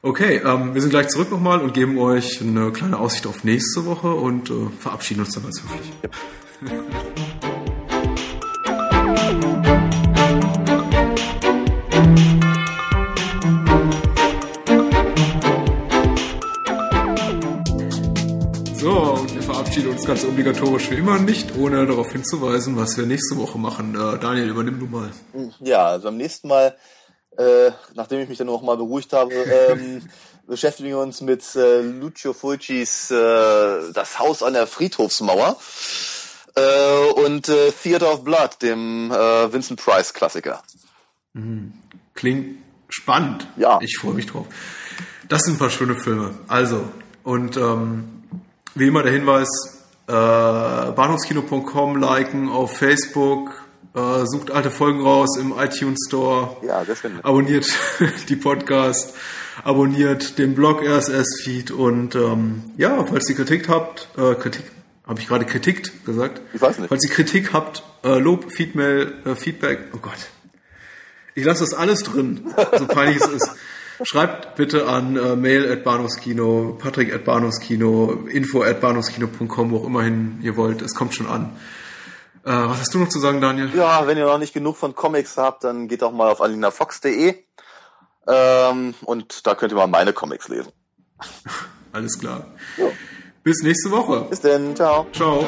Okay, ähm, wir sind gleich zurück nochmal und geben euch eine kleine Aussicht auf nächste Woche und äh, verabschieden uns dann ganz höflich. So, und wir verabschieden uns ganz obligatorisch wie immer nicht, ohne darauf hinzuweisen, was wir nächste Woche machen. Äh, Daniel, übernimm du mal. Ja, also beim nächsten Mal, äh, nachdem ich mich dann noch mal beruhigt habe, ähm, beschäftigen wir uns mit äh, Lucio Fulcis äh, Das Haus an der Friedhofsmauer äh, und äh, Theater of Blood, dem äh, Vincent Price Klassiker. Klingt spannend. Ja. Ich freue mich drauf. Das sind ein paar schöne Filme. Also, und ähm, wie immer der Hinweis, äh, bahnhofskino.com liken auf Facebook, Äh, sucht alte Folgen raus im iTunes Store. Ja, das stimmt. Abonniert die Podcast. Abonniert den Blog RSS-Feed. Und ähm, ja, falls ihr Kritik habt, äh, Kritik, habe ich gerade Kritik gesagt? Ich weiß nicht. Falls ihr Kritik habt, äh, Lob, Feedmail, äh, Feedback, oh Gott. Ich lasse das alles drin, so peinlich es ist. Schreibt bitte an äh, mail at Bahnhofskino, patrick at Bahnhofskino, info at Bahnhofskino.com, wo auch immerhin ihr wollt. Es kommt schon an. Äh, was hast du noch zu sagen, Daniel? Ja, wenn ihr noch nicht genug von Comics habt, dann geht doch mal auf alinafox.de ähm, und da könnt ihr mal meine Comics lesen. Alles klar. Bis nächste Woche. Bis denn, ciao. Ciao.